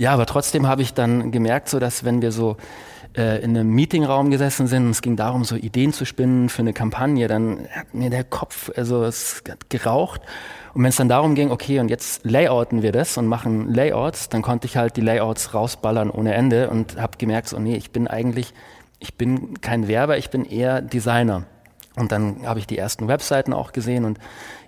Ja, aber trotzdem habe ich dann gemerkt, so dass wenn wir so äh, in einem Meetingraum gesessen sind und es ging darum, so Ideen zu spinnen für eine Kampagne, dann hat mir der Kopf, also es hat geraucht. Und wenn es dann darum ging, okay, und jetzt layouten wir das und machen Layouts, dann konnte ich halt die Layouts rausballern ohne Ende und habe gemerkt, so nee, ich bin eigentlich, ich bin kein Werber, ich bin eher Designer. Und dann habe ich die ersten Webseiten auch gesehen und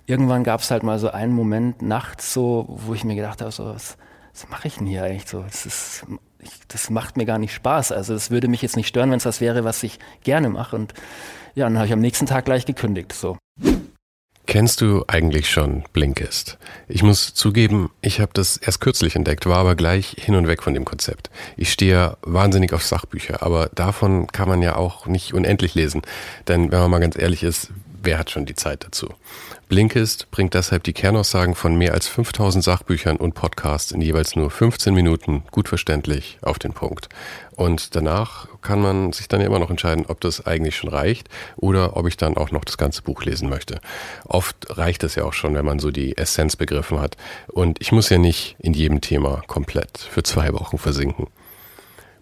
irgendwann gab es halt mal so einen Moment nachts so, wo ich mir gedacht habe, so, was, was mache ich denn hier eigentlich so? Das ist ich, das macht mir gar nicht Spaß. Also es würde mich jetzt nicht stören, wenn es das wäre, was ich gerne mache. Und ja, dann habe ich am nächsten Tag gleich gekündigt. So. Kennst du eigentlich schon Blinkist? Ich muss zugeben, ich habe das erst kürzlich entdeckt, war aber gleich hin und weg von dem Konzept. Ich stehe wahnsinnig auf Sachbücher, aber davon kann man ja auch nicht unendlich lesen. Denn wenn man mal ganz ehrlich ist, wer hat schon die Zeit dazu? Blinkist bringt deshalb die Kernaussagen von mehr als 5000 Sachbüchern und Podcasts in jeweils nur 15 Minuten gut verständlich auf den Punkt. Und danach kann man sich dann ja immer noch entscheiden, ob das eigentlich schon reicht oder ob ich dann auch noch das ganze Buch lesen möchte. Oft reicht es ja auch schon, wenn man so die Essenz begriffen hat. Und ich muss ja nicht in jedem Thema komplett für zwei Wochen versinken.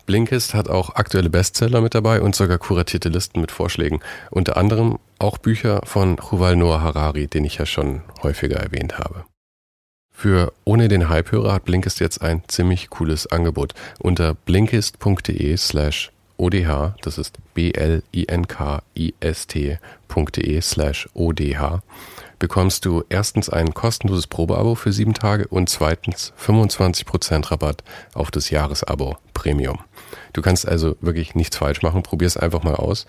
Blinkist hat auch aktuelle Bestseller mit dabei und sogar kuratierte Listen mit Vorschlägen. Unter anderem auch Bücher von Yuval Noah Harari, den ich ja schon häufiger erwähnt habe. Für ohne den Hype-Hörer hat Blinkist jetzt ein ziemlich cooles Angebot. Unter blinkist.de slash odh, das ist b-l-i-n-k-i-s-t.de slash odh, bekommst du erstens ein kostenloses Probeabo für sieben Tage und zweitens 25% Rabatt auf das Jahresabo Premium. Du kannst also wirklich nichts falsch machen. Probier es einfach mal aus.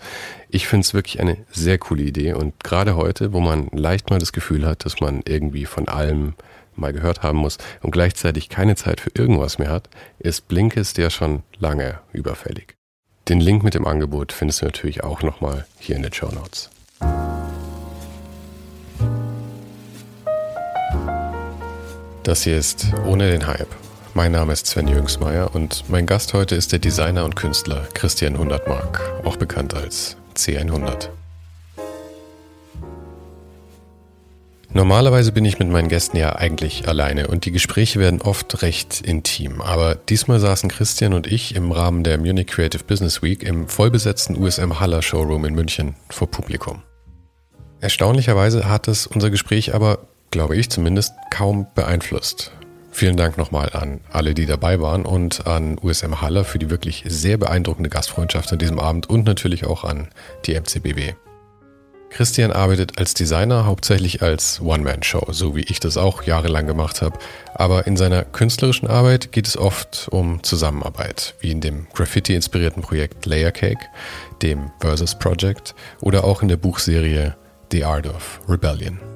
Ich finde es wirklich eine sehr coole Idee und gerade heute, wo man leicht mal das Gefühl hat, dass man irgendwie von allem mal gehört haben muss und gleichzeitig keine Zeit für irgendwas mehr hat, ist Blinkist ja schon lange überfällig. Den Link mit dem Angebot findest du natürlich auch nochmal hier in den Show Notes. Das hier ist Ohne den Hype mein Name ist Sven Jüngsmeier und mein Gast heute ist der Designer und Künstler Christian Hundertmark, auch bekannt als C100. Normalerweise bin ich mit meinen Gästen ja eigentlich alleine und die Gespräche werden oft recht intim. Aber diesmal saßen Christian und ich im Rahmen der Munich Creative Business Week im vollbesetzten USM Haller Showroom in München vor Publikum. Erstaunlicherweise hat es unser Gespräch aber, glaube ich zumindest, kaum beeinflusst. Vielen Dank nochmal an alle, die dabei waren und an USM Halle für die wirklich sehr beeindruckende Gastfreundschaft an diesem Abend und natürlich auch an die MCBW. Christian arbeitet als Designer hauptsächlich als One-Man-Show, so wie ich das auch jahrelang gemacht habe. Aber in seiner künstlerischen Arbeit geht es oft um Zusammenarbeit, wie in dem Graffiti-inspirierten Projekt Layer Cake, dem Versus Project oder auch in der Buchserie The Art of Rebellion.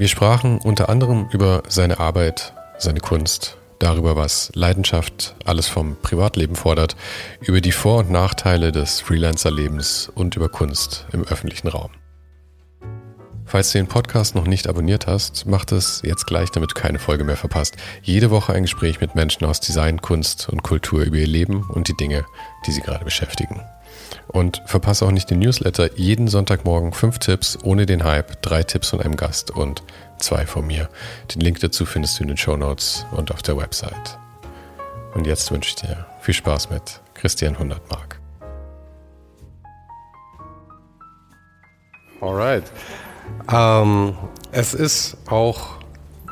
Wir sprachen unter anderem über seine Arbeit, seine Kunst, darüber, was Leidenschaft alles vom Privatleben fordert, über die Vor- und Nachteile des Freelancer-Lebens und über Kunst im öffentlichen Raum. Falls du den Podcast noch nicht abonniert hast, mach das jetzt gleich, damit du keine Folge mehr verpasst. Jede Woche ein Gespräch mit Menschen aus Design, Kunst und Kultur über ihr Leben und die Dinge, die sie gerade beschäftigen. Und verpasse auch nicht den Newsletter. Jeden Sonntagmorgen fünf Tipps ohne den Hype, drei Tipps von einem Gast und zwei von mir. Den Link dazu findest du in den Show Notes und auf der Website. Und jetzt wünsche ich dir viel Spaß mit Christian 100 Mark. Alright. Ähm, es ist auch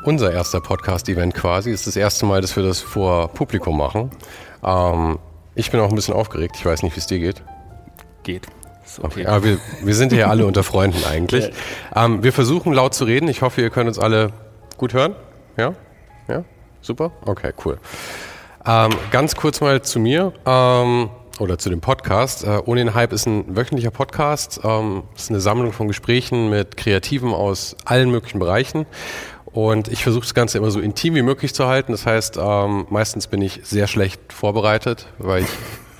unser erster Podcast-Event quasi. Es ist das erste Mal, dass wir das vor Publikum machen. Ähm, ich bin auch ein bisschen aufgeregt. Ich weiß nicht, wie es dir geht. Geht. Okay. okay. Aber wir, wir sind ja alle unter Freunden eigentlich. Ähm, wir versuchen laut zu reden. Ich hoffe, ihr könnt uns alle gut hören. Ja? Ja? Super? Okay, cool. Ähm, ganz kurz mal zu mir ähm, oder zu dem Podcast. Äh, Ohne den Hype ist ein wöchentlicher Podcast. Ähm, ist eine Sammlung von Gesprächen mit Kreativen aus allen möglichen Bereichen. Und ich versuche das Ganze immer so intim wie möglich zu halten. Das heißt, ähm, meistens bin ich sehr schlecht vorbereitet, weil ich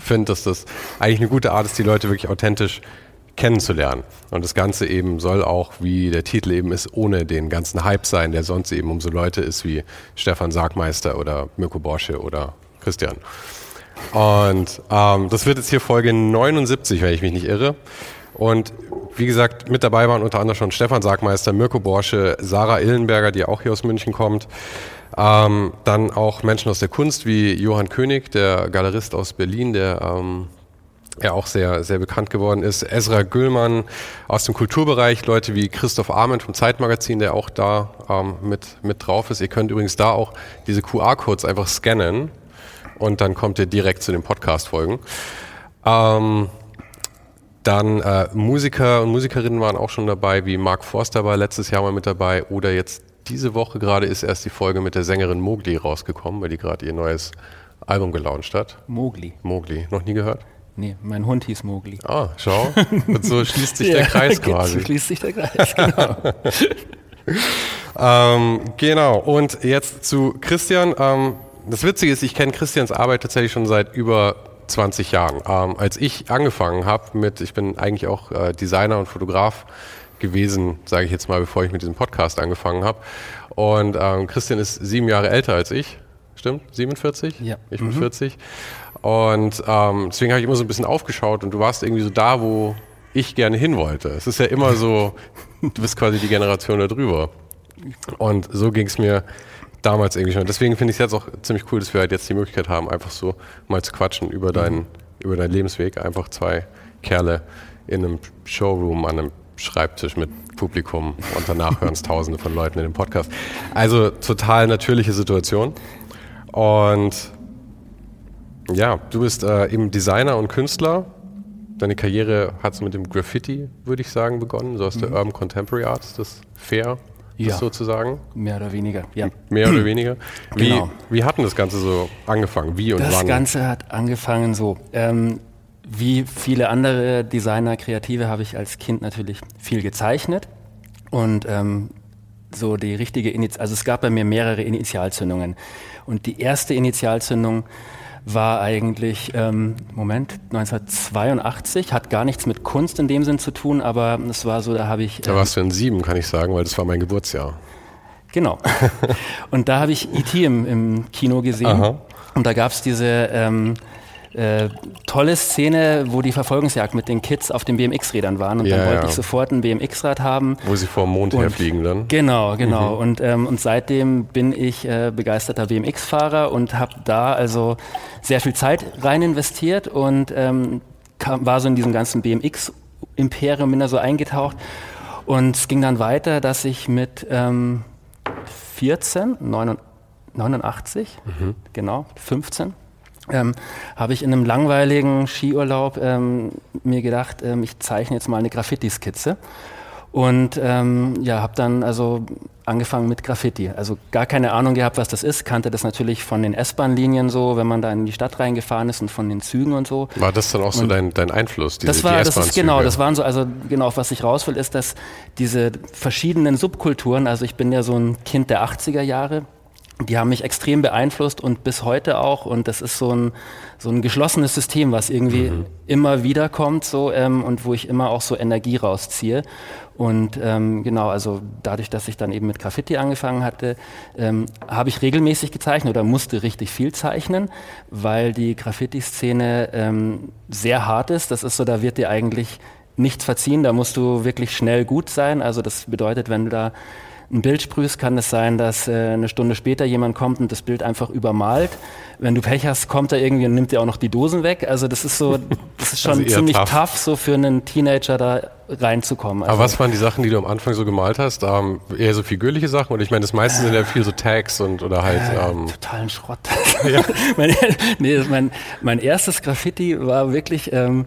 finde, dass das eigentlich eine gute Art ist, die Leute wirklich authentisch kennenzulernen. Und das Ganze eben soll auch, wie der Titel eben ist, ohne den ganzen Hype sein, der sonst eben um so Leute ist wie Stefan Sargmeister oder Mirko Borsche oder Christian. Und ähm, das wird jetzt hier Folge 79, wenn ich mich nicht irre. Und wie gesagt, mit dabei waren unter anderem schon Stefan Sargmeister, Mirko Borsche, Sarah Illenberger, die auch hier aus München kommt. Ähm, dann auch Menschen aus der Kunst wie Johann König, der Galerist aus Berlin, der ähm, ja auch sehr, sehr bekannt geworden ist. Ezra Güllmann aus dem Kulturbereich, Leute wie Christoph Arment vom Zeitmagazin, der auch da ähm, mit, mit drauf ist. Ihr könnt übrigens da auch diese QR-Codes einfach scannen und dann kommt ihr direkt zu den Podcast-Folgen. Ähm, dann äh, Musiker und Musikerinnen waren auch schon dabei, wie Mark Forster war letztes Jahr mal mit dabei oder jetzt diese Woche gerade ist erst die Folge mit der Sängerin Mowgli rausgekommen, weil die gerade ihr neues Album gelauncht hat. Mowgli. Mowgli. Noch nie gehört? Nee, mein Hund hieß Mowgli. Ah, schau. Und so schließt sich der Kreis quasi. So schließt sich der Kreis, genau. ähm, genau. Und jetzt zu Christian. Ähm, das Witzige ist, ich kenne Christians Arbeit tatsächlich schon seit über 20 Jahren. Ähm, als ich angefangen habe mit, ich bin eigentlich auch äh, Designer und Fotograf gewesen, sage ich jetzt mal, bevor ich mit diesem Podcast angefangen habe. Und ähm, Christian ist sieben Jahre älter als ich. Stimmt? 47? Ja. Ich bin mhm. 40. Und ähm, deswegen habe ich immer so ein bisschen aufgeschaut und du warst irgendwie so da, wo ich gerne hin wollte. Es ist ja immer so, du bist quasi die Generation da drüber. Und so ging es mir damals irgendwie schon. Deswegen finde ich es jetzt auch ziemlich cool, dass wir halt jetzt die Möglichkeit haben, einfach so mal zu quatschen über deinen, mhm. über deinen Lebensweg. Einfach zwei Kerle in einem Showroom an einem Schreibtisch mit Publikum und danach hören es tausende von Leuten in dem Podcast. Also total natürliche Situation. Und ja, du bist äh, eben Designer und Künstler. Deine Karriere hat es mit dem Graffiti, würde ich sagen, begonnen, so aus mhm. der Urban Contemporary Art. Ist das fair, ja. sozusagen? Mehr oder weniger, ja. Mehr oder weniger. Wie, genau. wie hat denn das Ganze so angefangen? Wie und das wann? Das Ganze hat angefangen so. Ähm, wie viele andere Designer, Kreative habe ich als Kind natürlich viel gezeichnet. Und ähm, so die richtige Initial, also es gab bei mir mehrere Initialzündungen. Und die erste Initialzündung war eigentlich, ähm, Moment, 1982, hat gar nichts mit Kunst in dem Sinn zu tun, aber es war so, da habe ich. Ähm, da warst du in sieben, kann ich sagen, weil das war mein Geburtsjahr. Genau. Und da habe ich E.T. Im, im Kino gesehen. Aha. Und da gab es diese ähm, äh, tolle Szene, wo die Verfolgungsjagd mit den Kids auf den BMX-Rädern waren und ja, dann wollte ja. ich sofort ein BMX-Rad haben. Wo sie vor dem Mond und, herfliegen dann. Genau, genau. Mhm. Und, ähm, und seitdem bin ich äh, begeisterter BMX-Fahrer und habe da also sehr viel Zeit rein investiert und ähm, kam, war so in diesem ganzen BMX-Imperium, bin da so eingetaucht. Und es ging dann weiter, dass ich mit ähm, 14, 89, mhm. genau, 15, ähm, habe ich in einem langweiligen Skiurlaub ähm, mir gedacht, ähm, ich zeichne jetzt mal eine Graffiti-Skizze. Und ähm, ja, habe dann also angefangen mit Graffiti. Also gar keine Ahnung gehabt, was das ist. Kannte das natürlich von den S-Bahn-Linien so, wenn man da in die Stadt reingefahren ist und von den Zügen und so. War das dann auch so dein, dein Einfluss? Diese, das war, die das ist genau, das waren so, also genau, auf was ich raus will, ist, dass diese verschiedenen Subkulturen, also ich bin ja so ein Kind der 80er Jahre, die haben mich extrem beeinflusst und bis heute auch. Und das ist so ein, so ein geschlossenes System, was irgendwie mhm. immer wieder kommt so, ähm, und wo ich immer auch so Energie rausziehe. Und ähm, genau, also dadurch, dass ich dann eben mit Graffiti angefangen hatte, ähm, habe ich regelmäßig gezeichnet oder musste richtig viel zeichnen, weil die Graffiti-Szene ähm, sehr hart ist. Das ist so, da wird dir eigentlich nichts verziehen, da musst du wirklich schnell gut sein. Also das bedeutet, wenn du da ein Bild sprühst, kann es sein, dass äh, eine Stunde später jemand kommt und das Bild einfach übermalt. Wenn du Pech hast, kommt er irgendwie und nimmt dir auch noch die Dosen weg. Also das ist so, das ist schon also ziemlich tough. tough. so für einen Teenager da reinzukommen. Also Aber was waren die Sachen, die du am Anfang so gemalt hast? Ähm, eher so figürliche Sachen? Und ich meine, das meiste äh, sind ja viel so Tags und oder halt. Äh, ähm, totalen Schrott. Ja. mein, nee, mein, mein erstes Graffiti war wirklich. Ähm,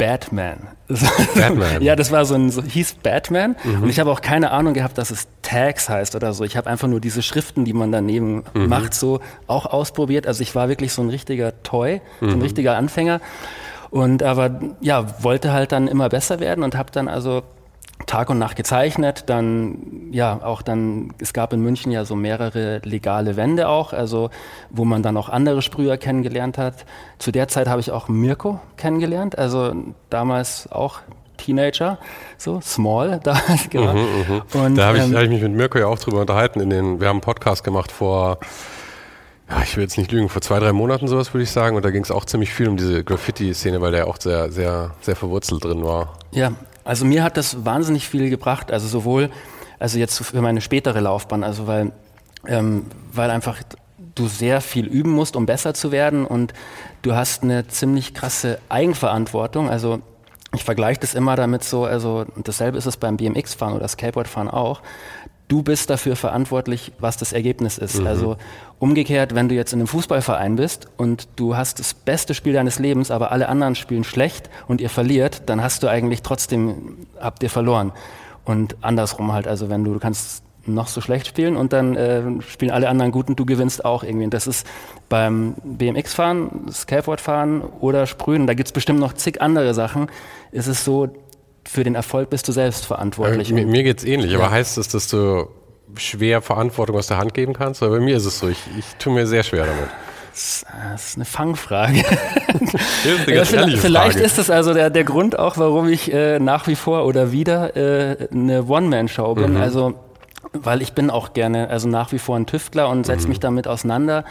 Batman. Batman. ja, das war so ein, so hieß Batman. Mhm. Und ich habe auch keine Ahnung gehabt, dass es Tags heißt oder so. Ich habe einfach nur diese Schriften, die man daneben mhm. macht, so auch ausprobiert. Also ich war wirklich so ein richtiger Toy, so ein mhm. richtiger Anfänger. Und aber ja, wollte halt dann immer besser werden und habe dann also Tag und Nacht gezeichnet, dann ja auch dann es gab in München ja so mehrere legale Wände auch, also wo man dann auch andere Sprüher kennengelernt hat. Zu der Zeit habe ich auch Mirko kennengelernt, also damals auch Teenager, so small da genau. Mhm, mh. Und da habe ich, ähm, hab ich mich mit Mirko ja auch drüber unterhalten. In den, wir haben einen Podcast gemacht vor ja, ich will jetzt nicht lügen, vor zwei, drei Monaten sowas würde ich sagen. Und da ging es auch ziemlich viel um diese Graffiti-Szene, weil der auch sehr, sehr, sehr verwurzelt drin war. Ja, also mir hat das wahnsinnig viel gebracht, also sowohl, also jetzt für meine spätere Laufbahn, also weil, ähm, weil einfach du sehr viel üben musst, um besser zu werden und du hast eine ziemlich krasse Eigenverantwortung, also ich vergleiche das immer damit so, also dasselbe ist es beim BMX-Fahren oder Skateboard-Fahren auch du bist dafür verantwortlich, was das Ergebnis ist. Mhm. Also umgekehrt, wenn du jetzt in einem Fußballverein bist und du hast das beste Spiel deines Lebens, aber alle anderen spielen schlecht und ihr verliert, dann hast du eigentlich trotzdem, habt ihr verloren. Und andersrum halt, also wenn du, du kannst noch so schlecht spielen und dann äh, spielen alle anderen gut und du gewinnst auch irgendwie. Und das ist beim BMX-Fahren, Skateboard-Fahren oder Sprühen, da gibt's bestimmt noch zig andere Sachen, ist es so, für den Erfolg bist du selbst verantwortlich. Äh, mir, mir es ähnlich, ja. aber heißt das, dass du schwer Verantwortung aus der Hand geben kannst? Weil bei mir ist es so, ich, ich tue mir sehr schwer damit. Das ist eine Fangfrage. ist eine vielleicht, vielleicht ist das also der, der Grund auch, warum ich äh, nach wie vor oder wieder äh, eine One-Man-Show bin. Mhm. Also, weil ich bin auch gerne, also nach wie vor ein Tüftler und setze mhm. mich damit auseinander.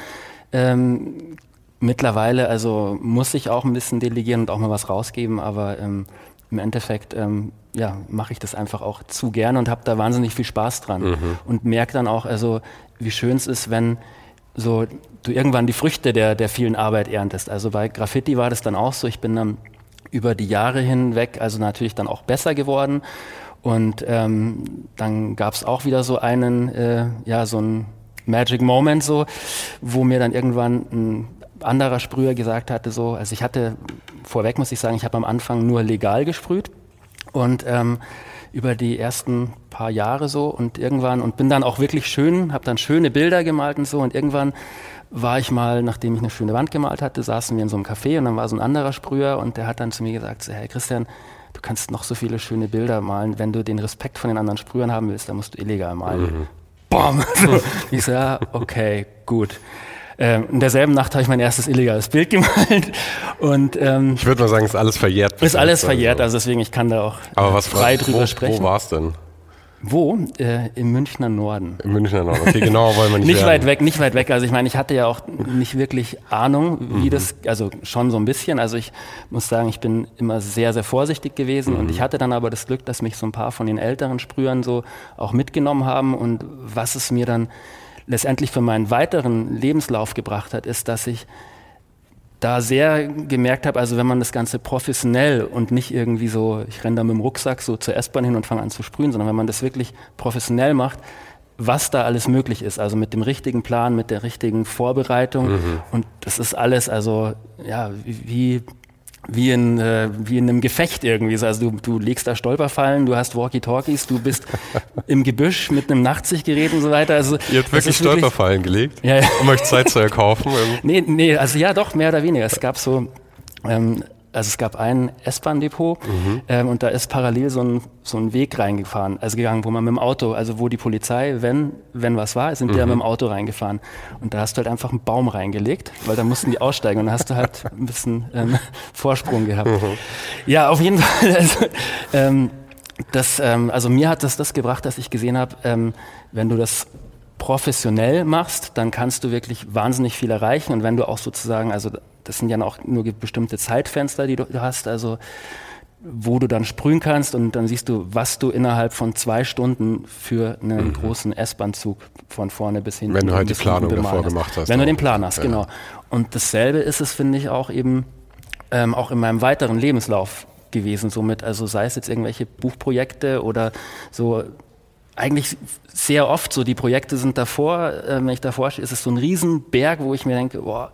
Ähm, mittlerweile, also muss ich auch ein bisschen delegieren und auch mal was rausgeben, aber ähm, im Endeffekt ähm, ja, mache ich das einfach auch zu gerne und habe da wahnsinnig viel Spaß dran mhm. und merke dann auch, also wie schön es ist, wenn so du irgendwann die Früchte der, der vielen Arbeit erntest. Also bei Graffiti war das dann auch so, ich bin dann über die Jahre hinweg, also natürlich dann auch besser geworden und ähm, dann gab es auch wieder so einen, äh, ja, so ein Magic Moment so, wo mir dann irgendwann ein anderer Sprüher gesagt hatte, so, also ich hatte, vorweg muss ich sagen, ich habe am Anfang nur legal gesprüht und ähm, über die ersten paar Jahre so und irgendwann und bin dann auch wirklich schön, habe dann schöne Bilder gemalt und so und irgendwann war ich mal, nachdem ich eine schöne Wand gemalt hatte, saßen wir in so einem Café und dann war so ein anderer Sprüher und der hat dann zu mir gesagt, so, hey Christian, du kannst noch so viele schöne Bilder malen, wenn du den Respekt von den anderen Sprühern haben willst, dann musst du illegal malen. Mhm. Bom! ich so, ja, okay, gut. Ähm, in derselben Nacht habe ich mein erstes illegales Bild gemalt. Und, ähm, ich würde mal sagen, ist alles verjährt. Ist alles verjährt, also deswegen, ich kann da auch Aber was, frei drüber wo, sprechen. Wo war es denn? Wo? Äh, Im Münchner Norden. Im Münchner Norden, okay, genau wollen wir nicht Nicht werden. weit weg, nicht weit weg. Also ich meine, ich hatte ja auch nicht wirklich Ahnung, wie mhm. das, also schon so ein bisschen. Also ich muss sagen, ich bin immer sehr, sehr vorsichtig gewesen mhm. und ich hatte dann aber das Glück, dass mich so ein paar von den älteren Sprühern so auch mitgenommen haben und was es mir dann letztendlich für meinen weiteren Lebenslauf gebracht hat, ist, dass ich da sehr gemerkt habe, also wenn man das Ganze professionell und nicht irgendwie so, ich renne da mit dem Rucksack so zur S-Bahn hin und fange an zu sprühen, sondern wenn man das wirklich professionell macht, was da alles möglich ist, also mit dem richtigen Plan, mit der richtigen Vorbereitung mhm. und das ist alles, also ja, wie wie in, äh, wie in einem Gefecht irgendwie. Also du, du legst da Stolperfallen, du hast Walkie-Talkies, du bist im Gebüsch mit einem Nachtsichtgerät und so weiter. Also, Ihr habt wirklich Stolperfallen wirklich, gelegt, ja, ja. um euch Zeit zu erkaufen? nee, nee, also ja doch, mehr oder weniger. Es gab so ähm, also es gab ein S-Bahn-Depot mhm. ähm, und da ist parallel so ein, so ein Weg reingefahren, also gegangen, wo man mit dem Auto, also wo die Polizei, wenn, wenn was war, sind mhm. die ja mit dem Auto reingefahren. Und da hast du halt einfach einen Baum reingelegt, weil da mussten die aussteigen und dann hast du halt ein bisschen ähm, Vorsprung gehabt. Mhm. Ja, auf jeden Fall. Also, ähm, das, ähm, also mir hat das das gebracht, dass ich gesehen habe, ähm, wenn du das professionell machst, dann kannst du wirklich wahnsinnig viel erreichen. Und wenn du auch sozusagen, also das sind ja auch nur bestimmte Zeitfenster, die du hast, also wo du dann sprühen kannst und dann siehst du, was du innerhalb von zwei Stunden für einen mhm. großen S-Bahn-Zug von vorne bis hinten. Wenn du halt die Planung davor gemacht hast. Wenn du den Plan hast, ja. genau. Und dasselbe ist es, finde ich, auch eben ähm, auch in meinem weiteren Lebenslauf gewesen. Somit, also sei es jetzt irgendwelche Buchprojekte oder so eigentlich sehr oft so, die Projekte sind davor, äh, wenn ich davor stehe, ist es so ein Riesenberg, wo ich mir denke, boah,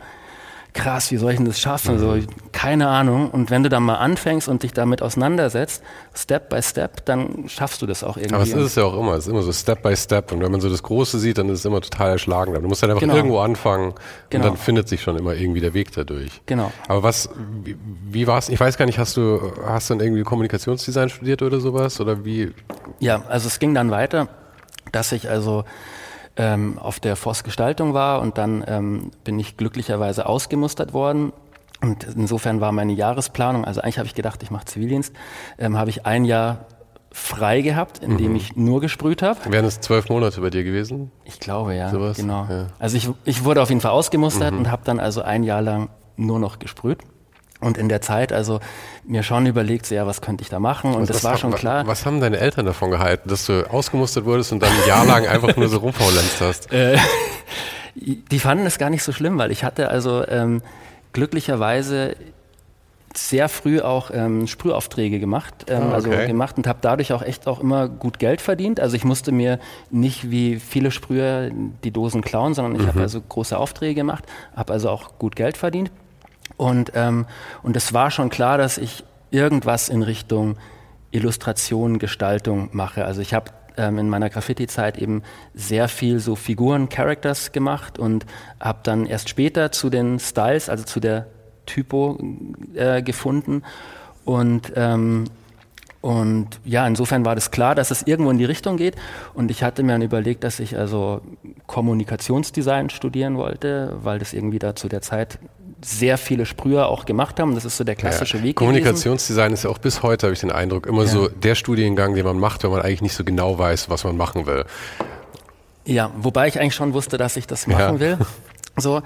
krass, wie soll ich denn das schaffen? So, mhm. keine Ahnung. Und wenn du dann mal anfängst und dich damit auseinandersetzt, Step by Step, dann schaffst du das auch irgendwie. Aber es ist es ja auch immer, es ist immer so Step by Step. Und wenn man so das Große sieht, dann ist es immer total erschlagend. Du musst dann einfach genau. irgendwo anfangen genau. und dann findet sich schon immer irgendwie der Weg dadurch. Genau. Aber was, wie, wie war es? Ich weiß gar nicht, hast du, hast du dann irgendwie Kommunikationsdesign studiert oder sowas? Oder wie? Ja, also es ging dann weiter, dass ich also ähm, auf der Forstgestaltung war und dann ähm, bin ich glücklicherweise ausgemustert worden. Und insofern war meine Jahresplanung, also eigentlich habe ich gedacht, ich mache Zivildienst, ähm, habe ich ein Jahr frei gehabt, in dem mhm. ich nur gesprüht habe. Wären es zwölf Monate bei dir gewesen? Ich glaube, ja. Sowas? Genau. Ja. Also ich, ich wurde auf jeden Fall ausgemustert mhm. und habe dann also ein Jahr lang nur noch gesprüht. Und in der Zeit also mir schon überlegt, so, ja, was könnte ich da machen? Und das war schon klar. Was haben deine Eltern davon gehalten, dass du ausgemustert wurdest und dann ein Jahr lang einfach nur so rumfaulenzt hast? Äh, die fanden es gar nicht so schlimm, weil ich hatte also ähm, glücklicherweise sehr früh auch ähm, Sprühaufträge gemacht, ähm, oh, also okay. also gemacht und habe dadurch auch echt auch immer gut Geld verdient. Also ich musste mir nicht wie viele Sprüher die Dosen klauen, sondern ich mhm. habe also große Aufträge gemacht, habe also auch gut Geld verdient. Und, ähm, und es war schon klar, dass ich irgendwas in Richtung Illustration, Gestaltung mache. Also ich habe ähm, in meiner Graffiti-Zeit eben sehr viel so Figuren, Characters gemacht und habe dann erst später zu den Styles, also zu der Typo äh, gefunden. Und ähm, und ja, insofern war das klar, dass es irgendwo in die Richtung geht. Und ich hatte mir dann überlegt, dass ich also Kommunikationsdesign studieren wollte, weil das irgendwie da zu der Zeit sehr viele Sprüher auch gemacht haben. Das ist so der klassische ja, Weg. Kommunikationsdesign gewesen. ist ja auch bis heute, habe ich den Eindruck, immer ja. so der Studiengang, den man macht, wenn man eigentlich nicht so genau weiß, was man machen will. Ja, wobei ich eigentlich schon wusste, dass ich das machen ja. will. So,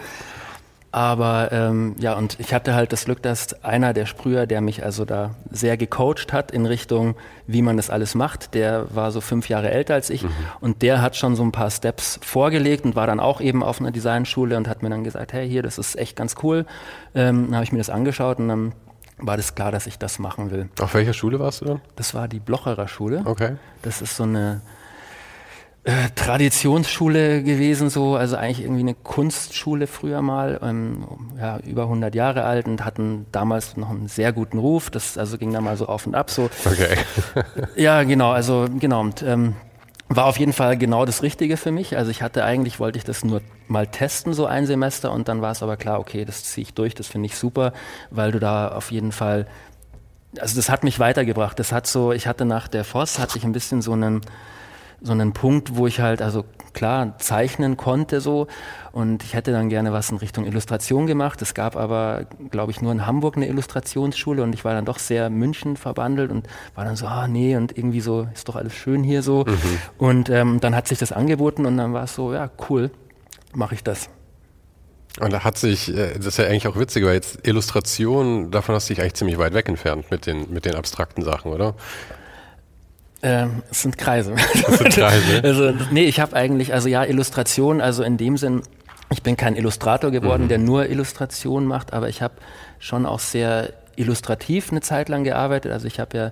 aber ähm, ja, und ich hatte halt das Glück, dass einer der Sprüher, der mich also da sehr gecoacht hat in Richtung, wie man das alles macht, der war so fünf Jahre älter als ich mhm. und der hat schon so ein paar Steps vorgelegt und war dann auch eben auf einer Designschule und hat mir dann gesagt, hey, hier, das ist echt ganz cool. Ähm, dann habe ich mir das angeschaut und dann war das klar, dass ich das machen will. Auf welcher Schule warst du dann? Das war die Blocherer Schule. Okay. Das ist so eine äh, Traditionsschule gewesen, so, also eigentlich irgendwie eine Kunstschule früher mal, ähm, ja, über 100 Jahre alt und hatten damals noch einen sehr guten Ruf. Das also ging da mal so auf und ab so. Okay. ja, genau, also genau. Und, ähm, war auf jeden Fall genau das Richtige für mich. Also ich hatte eigentlich, wollte ich das nur mal testen, so ein Semester, und dann war es aber klar, okay, das ziehe ich durch, das finde ich super, weil du da auf jeden Fall, also das hat mich weitergebracht. Das hat so, ich hatte nach der Voss, hatte ich ein bisschen so einen, so einen Punkt, wo ich halt, also klar, zeichnen konnte so und ich hätte dann gerne was in Richtung Illustration gemacht. Es gab aber, glaube ich, nur in Hamburg eine Illustrationsschule und ich war dann doch sehr München verbandelt und war dann so, ah nee, und irgendwie so, ist doch alles schön hier so. Mhm. Und ähm, dann hat sich das angeboten und dann war es so, ja, cool, mache ich das. Und da hat sich, äh, das ist ja eigentlich auch witzig, weil jetzt Illustration, davon hast du dich eigentlich ziemlich weit weg entfernt mit den, mit den abstrakten Sachen, oder? Ähm, es sind Kreise. Es sind Kreise. also, nee, ich habe eigentlich, also ja, Illustration, also in dem Sinn, ich bin kein Illustrator geworden, mhm. der nur Illustration macht, aber ich habe schon auch sehr illustrativ eine Zeit lang gearbeitet. Also ich habe ja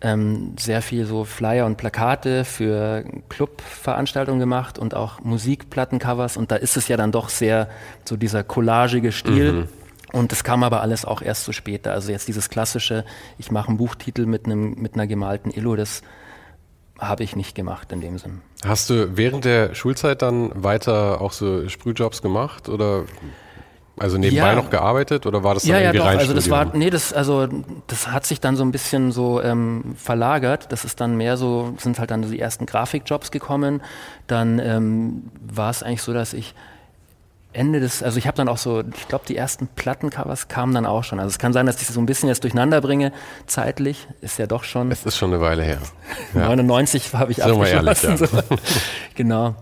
ähm, sehr viel so Flyer und Plakate für Clubveranstaltungen gemacht und auch Musikplattencovers und da ist es ja dann doch sehr so dieser collagige Stil. Mhm. Und das kam aber alles auch erst so später. Also jetzt dieses klassische, ich mache einen Buchtitel mit, einem, mit einer gemalten Illo, das habe ich nicht gemacht in dem Sinn. Hast du während der Schulzeit dann weiter auch so Sprühjobs gemacht oder also nebenbei ja. noch gearbeitet oder war das dann ja, irgendwie ja, doch. Also das war, nee, das, also das hat sich dann so ein bisschen so ähm, verlagert. Das ist dann mehr so, sind halt dann die ersten Grafikjobs gekommen. Dann ähm, war es eigentlich so, dass ich Ende des, also ich habe dann auch so, ich glaube, die ersten Plattencovers kamen dann auch schon. Also es kann sein, dass ich das so ein bisschen jetzt durcheinander bringe, zeitlich, ist ja doch schon. Es ist schon eine Weile her. Ja. 99 habe ich so abgeschlossen. Ehrlich, ja. so. genau.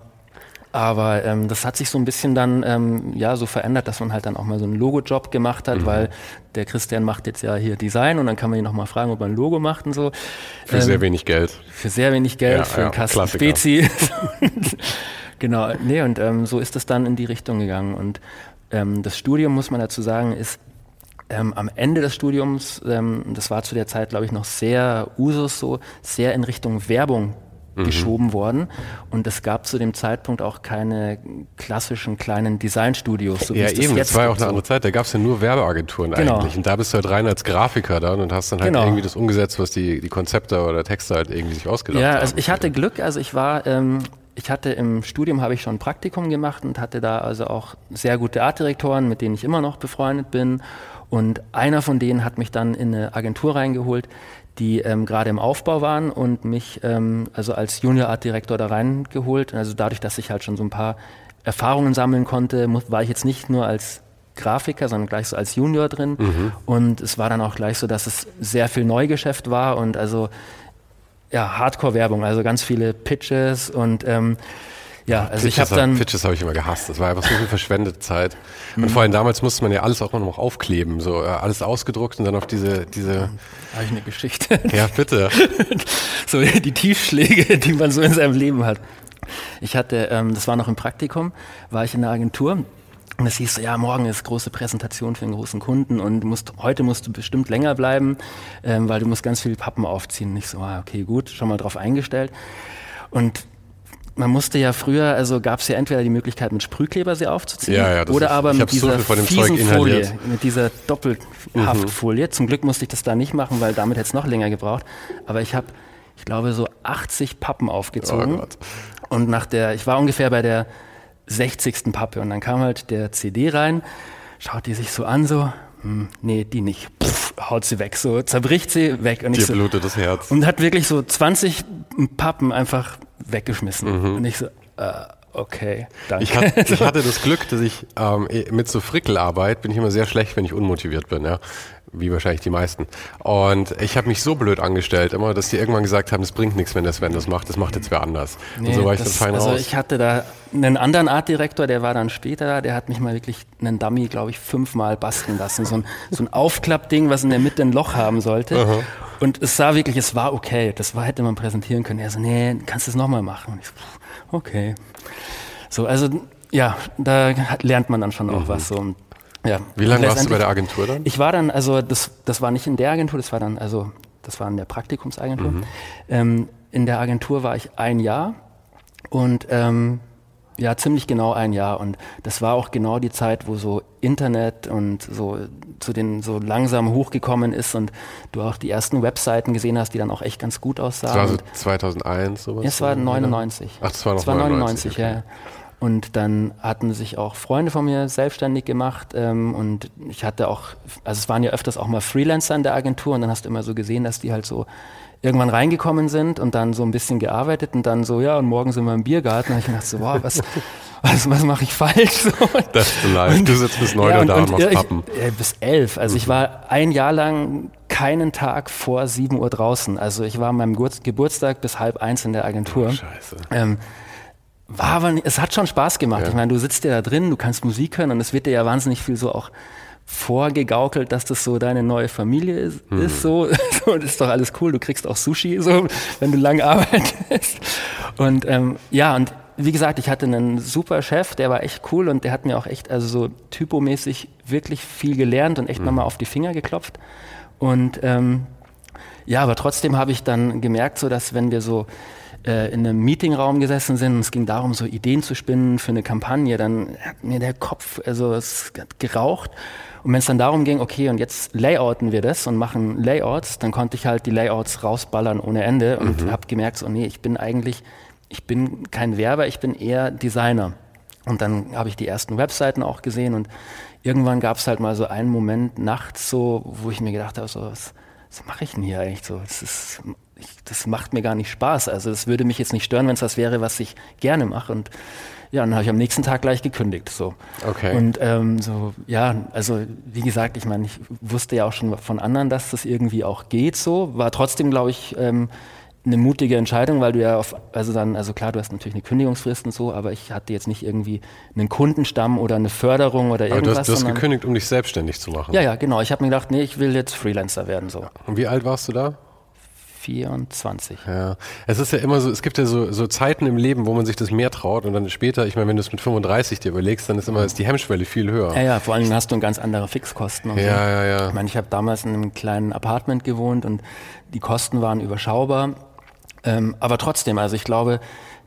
Aber ähm, das hat sich so ein bisschen dann ähm, ja so verändert, dass man halt dann auch mal so einen Logo-Job gemacht hat, mhm. weil der Christian macht jetzt ja hier Design und dann kann man ihn nochmal fragen, ob er ein Logo macht und so. Für ähm, sehr wenig Geld. Für sehr wenig Geld, ja, für einen Kasten Spezi. genau, nee, und ähm, so ist es dann in die Richtung gegangen. Und ähm, das Studium, muss man dazu sagen, ist ähm, am Ende des Studiums, ähm, das war zu der Zeit, glaube ich, noch sehr Usus so, sehr in Richtung Werbung mhm. geschoben worden. Und es gab zu dem Zeitpunkt auch keine klassischen kleinen Designstudios. So ja, eben, das war ja auch eine andere Zeit. Da gab es ja nur Werbeagenturen genau. eigentlich. Und da bist du halt rein als Grafiker da und hast dann halt genau. irgendwie das umgesetzt, was die, die Konzepte oder Texte halt irgendwie sich ausgedacht haben. Ja, also ich hatte Glück. Also ich war... Ähm, ich hatte im Studium habe ich schon ein Praktikum gemacht und hatte da also auch sehr gute Artdirektoren, mit denen ich immer noch befreundet bin. Und einer von denen hat mich dann in eine Agentur reingeholt, die ähm, gerade im Aufbau waren und mich ähm, also als Junior Art Direktor da reingeholt. Also dadurch, dass ich halt schon so ein paar Erfahrungen sammeln konnte, war ich jetzt nicht nur als Grafiker, sondern gleich so als Junior drin. Mhm. Und es war dann auch gleich so, dass es sehr viel Neugeschäft war und also ja, Hardcore-Werbung, also ganz viele Pitches und ähm, ja, also Pitches ich habe dann Pitches habe ich immer gehasst. Das war einfach so viel verschwendete Zeit. Und mhm. vor allem damals musste man ja alles auch noch aufkleben, so äh, alles ausgedruckt und dann auf diese diese. Habe ich eine Geschichte? Ja, bitte. so die Tiefschläge, die man so in seinem Leben hat. Ich hatte, ähm, das war noch im Praktikum, war ich in der Agentur und es hieß so, ja, morgen ist große Präsentation für einen großen Kunden und musst, heute musst du bestimmt länger bleiben, ähm, weil du musst ganz viele Pappen aufziehen. Und ich so, ah, okay, gut, schon mal drauf eingestellt. Und man musste ja früher, also gab es ja entweder die Möglichkeit, mit Sprühkleber sie aufzuziehen ja, ja, oder ist, aber mit dieser so fiesen Folie, mit dieser Doppelhaftfolie. Mhm. Zum Glück musste ich das da nicht machen, weil damit hätte es noch länger gebraucht. Aber ich habe, ich glaube, so 80 Pappen aufgezogen. Oh und nach der, ich war ungefähr bei der 60. Pappe und dann kam halt der CD rein, schaut die sich so an, so, hm, nee, die nicht. Pff, haut sie weg, so zerbricht sie weg. Und Dir so, blutet das Herz. Und hat wirklich so 20 Pappen einfach weggeschmissen. Mhm. Und ich so, äh, okay, danke. Ich, hat, ich hatte das Glück, dass ich ähm, mit so Frickelarbeit bin ich immer sehr schlecht, wenn ich unmotiviert bin. Ja wie wahrscheinlich die meisten. Und ich habe mich so blöd angestellt immer, dass die irgendwann gesagt haben, es bringt nichts, wenn der Sven das macht, das macht jetzt wer anders. Nee, und so war ich das, fein also raus. Ich hatte da einen anderen Artdirektor, der war dann später da, der hat mich mal wirklich einen Dummy, glaube ich, fünfmal basteln lassen. So ein, so ein Aufklappding, was in der Mitte ein Loch haben sollte. Aha. Und es sah wirklich, es war okay. Das war, hätte man präsentieren können. Er so, nee, kannst du es nochmal machen? Und ich so, okay. So, also ja, da lernt man dann schon auch mhm. was. So. Ja. Wie lange warst du bei der Agentur dann? Ich war dann, also das, das war nicht in der Agentur, das war dann, also das war in der Praktikumsagentur. Mhm. Ähm, in der Agentur war ich ein Jahr und ähm, ja, ziemlich genau ein Jahr. Und das war auch genau die Zeit, wo so Internet und so zu den so langsam hochgekommen ist und du auch die ersten Webseiten gesehen hast, die dann auch echt ganz gut aussahen. Das war so 2001 sowas? Ja, es war 99. Ach, das war noch das war 99, 99 okay. ja. Und dann hatten sich auch Freunde von mir selbstständig gemacht ähm, und ich hatte auch, also es waren ja öfters auch mal Freelancer in der Agentur und dann hast du immer so gesehen, dass die halt so irgendwann reingekommen sind und dann so ein bisschen gearbeitet und dann so, ja, und morgen sind wir im Biergarten. Und ich dachte so, wow, was, was, was mache ich falsch? Das ist live. Du sitzt bis neun ja, da und, und machst Pappen. Ich, äh, bis elf. Also mhm. ich war ein Jahr lang keinen Tag vor sieben Uhr draußen. Also ich war an meinem Geburtstag bis halb eins in der Agentur. Oh, scheiße. Ähm, war aber, es hat schon Spaß gemacht. Ja. Ich meine, du sitzt ja da drin, du kannst Musik hören und es wird dir ja wahnsinnig viel so auch vorgegaukelt, dass das so deine neue Familie ist. Mhm. ist so. das ist doch alles cool. Du kriegst auch Sushi, so, wenn du lange arbeitest. Und ähm, ja, und wie gesagt, ich hatte einen super Chef, der war echt cool und der hat mir auch echt, also so typomäßig wirklich viel gelernt und echt mhm. nochmal auf die Finger geklopft. Und ähm, ja, aber trotzdem habe ich dann gemerkt, so dass wenn wir so äh, in einem Meetingraum gesessen sind und es ging darum, so Ideen zu spinnen für eine Kampagne, dann hat mir der Kopf, also es hat geraucht. Und wenn es dann darum ging, okay, und jetzt layouten wir das und machen Layouts, dann konnte ich halt die Layouts rausballern ohne Ende und mhm. habe gemerkt, so nee, ich bin eigentlich, ich bin kein Werber, ich bin eher Designer. Und dann habe ich die ersten Webseiten auch gesehen und irgendwann gab es halt mal so einen Moment nachts so, wo ich mir gedacht habe, so, was, was mache ich denn hier eigentlich so? Das ist ich, das macht mir gar nicht Spaß. Also es würde mich jetzt nicht stören, wenn es was wäre, was ich gerne mache. Und ja, dann habe ich am nächsten Tag gleich gekündigt. So. Okay. Und ähm, so, ja, also wie gesagt, ich meine, ich wusste ja auch schon von anderen, dass das irgendwie auch geht so. War trotzdem, glaube ich, ähm, eine mutige Entscheidung, weil du ja auf, also dann, also klar, du hast natürlich eine Kündigungsfrist und so, aber ich hatte jetzt nicht irgendwie einen Kundenstamm oder eine Förderung oder aber irgendwas. Du hast, du hast gekündigt, um dich selbstständig zu machen. Ja, ja, genau. Ich habe mir gedacht, nee, ich will jetzt Freelancer werden. So. Und wie alt warst du da? 24. Ja, es ist ja immer so, es gibt ja so, so Zeiten im Leben, wo man sich das mehr traut und dann später, ich meine, wenn du es mit 35 dir überlegst, dann ist immer ist die Hemmschwelle viel höher. Ja, ja, vor allem hast du ganz andere Fixkosten. Und ja, so. ja, ja. Ich meine, ich habe damals in einem kleinen Apartment gewohnt und die Kosten waren überschaubar. Ähm, aber trotzdem, also ich glaube,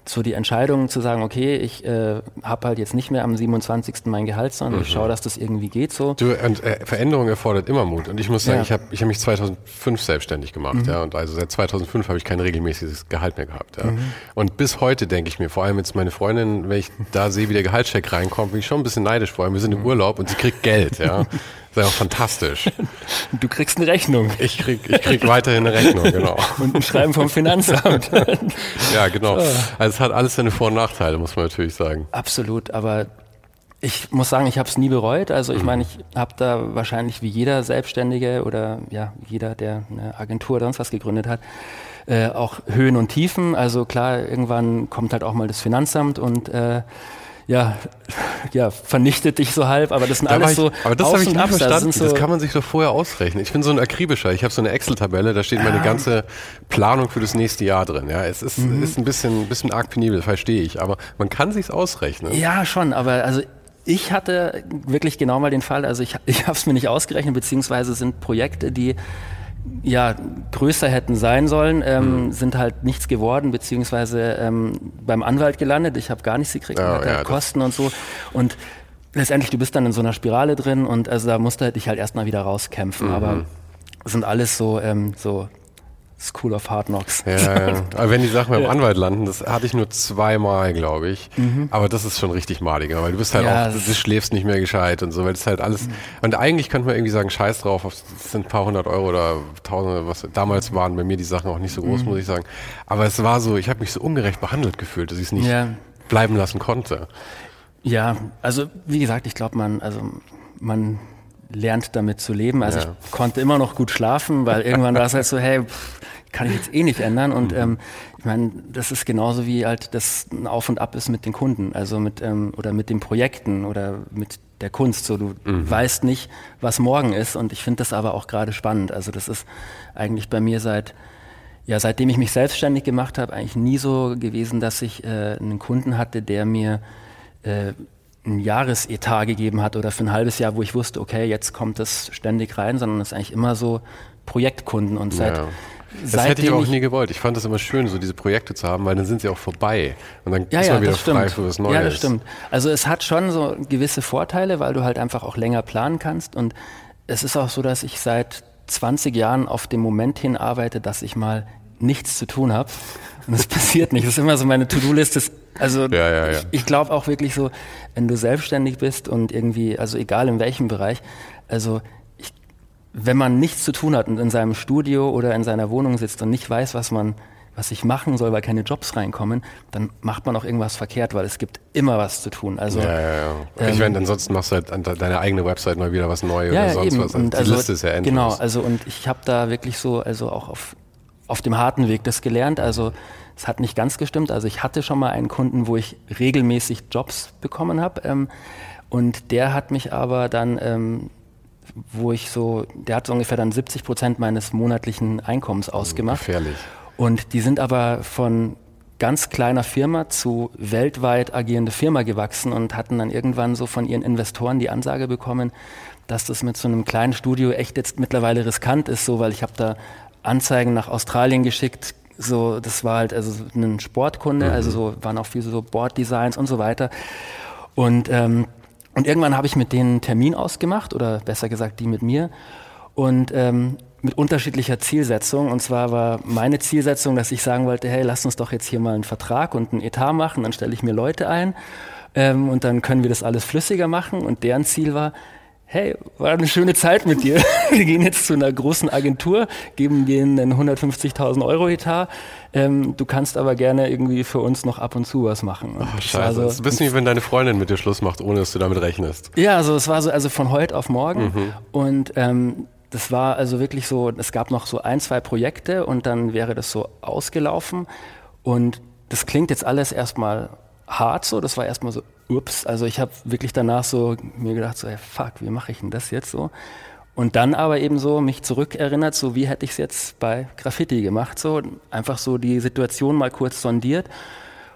so die Entscheidung zu sagen, okay, ich äh, habe halt jetzt nicht mehr am 27. mein Gehalt, sondern mhm. ich schaue, dass das irgendwie geht so. Du, und, äh, Veränderung erfordert immer Mut. Und ich muss sagen, ja. ich habe ich hab mich 2005 selbstständig gemacht. Mhm. Ja, und also seit 2005 habe ich kein regelmäßiges Gehalt mehr gehabt. Ja. Mhm. Und bis heute denke ich mir, vor allem jetzt meine Freundin, wenn ich da sehe, wie der Gehaltscheck reinkommt, bin ich schon ein bisschen neidisch. Vor allem, wir sind im mhm. Urlaub und sie kriegt Geld. Ja. Das ist ja fantastisch. Du kriegst eine Rechnung. Ich krieg, ich krieg weiterhin eine Rechnung, genau. Und ein Schreiben vom Finanzamt. ja, genau. Also es hat alles seine Vor- und Nachteile, muss man natürlich sagen. Absolut, aber ich muss sagen, ich habe es nie bereut. Also ich mhm. meine, ich habe da wahrscheinlich wie jeder Selbstständige oder ja jeder, der eine Agentur oder sonst was gegründet hat, äh, auch Höhen und Tiefen. Also klar, irgendwann kommt halt auch mal das Finanzamt und äh, ja, ja, vernichtet dich so halb, aber das sind da alles ich, so. Aber das habe ich nicht verstanden. Das, so das, kann man sich doch vorher ausrechnen. Ich bin so ein akribischer. Ich habe so eine Excel-Tabelle, da steht meine ganze Planung für das nächste Jahr drin. Ja, es ist, mhm. ist ein bisschen, ein bisschen arg penibel, verstehe ich. Aber man kann sich's ausrechnen. Ja, schon. Aber also ich hatte wirklich genau mal den Fall. Also ich, ich habe es mir nicht ausgerechnet, beziehungsweise sind Projekte, die ja, größer hätten sein sollen, ähm, mhm. sind halt nichts geworden, beziehungsweise ähm, beim Anwalt gelandet. Ich habe gar nichts gekriegt, oh, ja, Kosten und so. Und letztendlich, du bist dann in so einer Spirale drin und also da musste ich halt erstmal wieder rauskämpfen. Mhm. Aber sind alles so, ähm, so School of Hard Knocks. Ja, ja. Aber wenn die Sachen beim ja. Anwalt landen, das hatte ich nur zweimal, glaube ich. Mhm. Aber das ist schon richtig madiger, weil du bist halt ja, auch, du schläfst nicht mehr gescheit und so, weil das halt alles. Mhm. Und eigentlich könnte man irgendwie sagen, scheiß drauf, das sind ein paar hundert Euro oder tausende, was damals waren bei mir die Sachen auch nicht so groß, mhm. muss ich sagen. Aber es war so, ich habe mich so ungerecht behandelt gefühlt, dass ich es nicht bleiben lassen konnte. Ja, also wie gesagt, ich glaube, man, also man lernt damit zu leben. Also ja. ich konnte immer noch gut schlafen, weil irgendwann war es halt so, hey, pff, kann ich jetzt eh nicht ändern. Und mhm. ähm, ich meine, das ist genauso wie halt das ein Auf und Ab ist mit den Kunden, also mit ähm, oder mit den Projekten oder mit der Kunst. So, du mhm. weißt nicht, was morgen ist. Und ich finde das aber auch gerade spannend. Also das ist eigentlich bei mir seit ja, seitdem ich mich selbstständig gemacht habe, eigentlich nie so gewesen, dass ich äh, einen Kunden hatte, der mir äh, ein Jahresetat gegeben hat oder für ein halbes Jahr, wo ich wusste, okay, jetzt kommt das ständig rein, sondern es ist eigentlich immer so Projektkunden und seit ja. Das hätte ich aber auch nie gewollt. Ich fand es immer schön, so diese Projekte zu haben, weil dann sind sie auch vorbei. Und dann ja, ist ja, man wieder frei für was Neues. Ja, das stimmt. Also es hat schon so gewisse Vorteile, weil du halt einfach auch länger planen kannst. Und es ist auch so, dass ich seit 20 Jahren auf dem Moment hin arbeite, dass ich mal nichts zu tun habe. Und es passiert nicht. Das ist immer so meine To-Do-Liste. Also ja, ja, ja. ich, ich glaube auch wirklich so, wenn du selbstständig bist und irgendwie, also egal in welchem Bereich, also ich, wenn man nichts zu tun hat und in seinem Studio oder in seiner Wohnung sitzt und nicht weiß, was man was ich machen soll, weil keine Jobs reinkommen, dann macht man auch irgendwas verkehrt, weil es gibt immer was zu tun. Also, ja, ja, ja. Ähm, ich meine, ansonsten machst du halt an deine eigene Website mal wieder was Neues ja, oder sonst eben. was. Also die also, Liste ist ja endlos. Genau, also und ich habe da wirklich so, also auch auf, auf dem harten Weg das gelernt. Also es hat nicht ganz gestimmt. Also ich hatte schon mal einen Kunden, wo ich regelmäßig Jobs bekommen habe. Ähm, und der hat mich aber dann, ähm, wo ich so, der hat so ungefähr dann 70 Prozent meines monatlichen Einkommens ausgemacht. Gefährlich. Und die sind aber von ganz kleiner Firma zu weltweit agierende Firma gewachsen und hatten dann irgendwann so von ihren Investoren die Ansage bekommen, dass das mit so einem kleinen Studio echt jetzt mittlerweile riskant ist, so weil ich habe da Anzeigen nach Australien geschickt, so, das war halt also ein Sportkunde, also mhm. so waren auch viele so Boarddesigns und so weiter. Und, ähm, und irgendwann habe ich mit denen einen Termin ausgemacht, oder besser gesagt, die mit mir. Und ähm, mit unterschiedlicher Zielsetzung. Und zwar war meine Zielsetzung, dass ich sagen wollte, hey, lass uns doch jetzt hier mal einen Vertrag und einen Etat machen, dann stelle ich mir Leute ein ähm, und dann können wir das alles flüssiger machen. Und deren Ziel war, hey, war eine schöne Zeit mit dir. Wir gehen jetzt zu einer großen Agentur, geben denen einen 150.000 Euro Etat. Ähm, du kannst aber gerne irgendwie für uns noch ab und zu was machen. Ach, scheiße. Also, das ist ein bisschen wie wenn deine Freundin mit dir Schluss macht, ohne dass du damit rechnest. Ja, also es war so, also von heute auf morgen. Mhm. Und ähm, das war also wirklich so, es gab noch so ein, zwei Projekte und dann wäre das so ausgelaufen. Und das klingt jetzt alles erstmal hart so, das war erstmal so, ups, also ich habe wirklich danach so mir gedacht, so, hey, fuck, wie mache ich denn das jetzt so? Und dann aber eben so mich zurückerinnert, so wie hätte ich es jetzt bei Graffiti gemacht, so einfach so die Situation mal kurz sondiert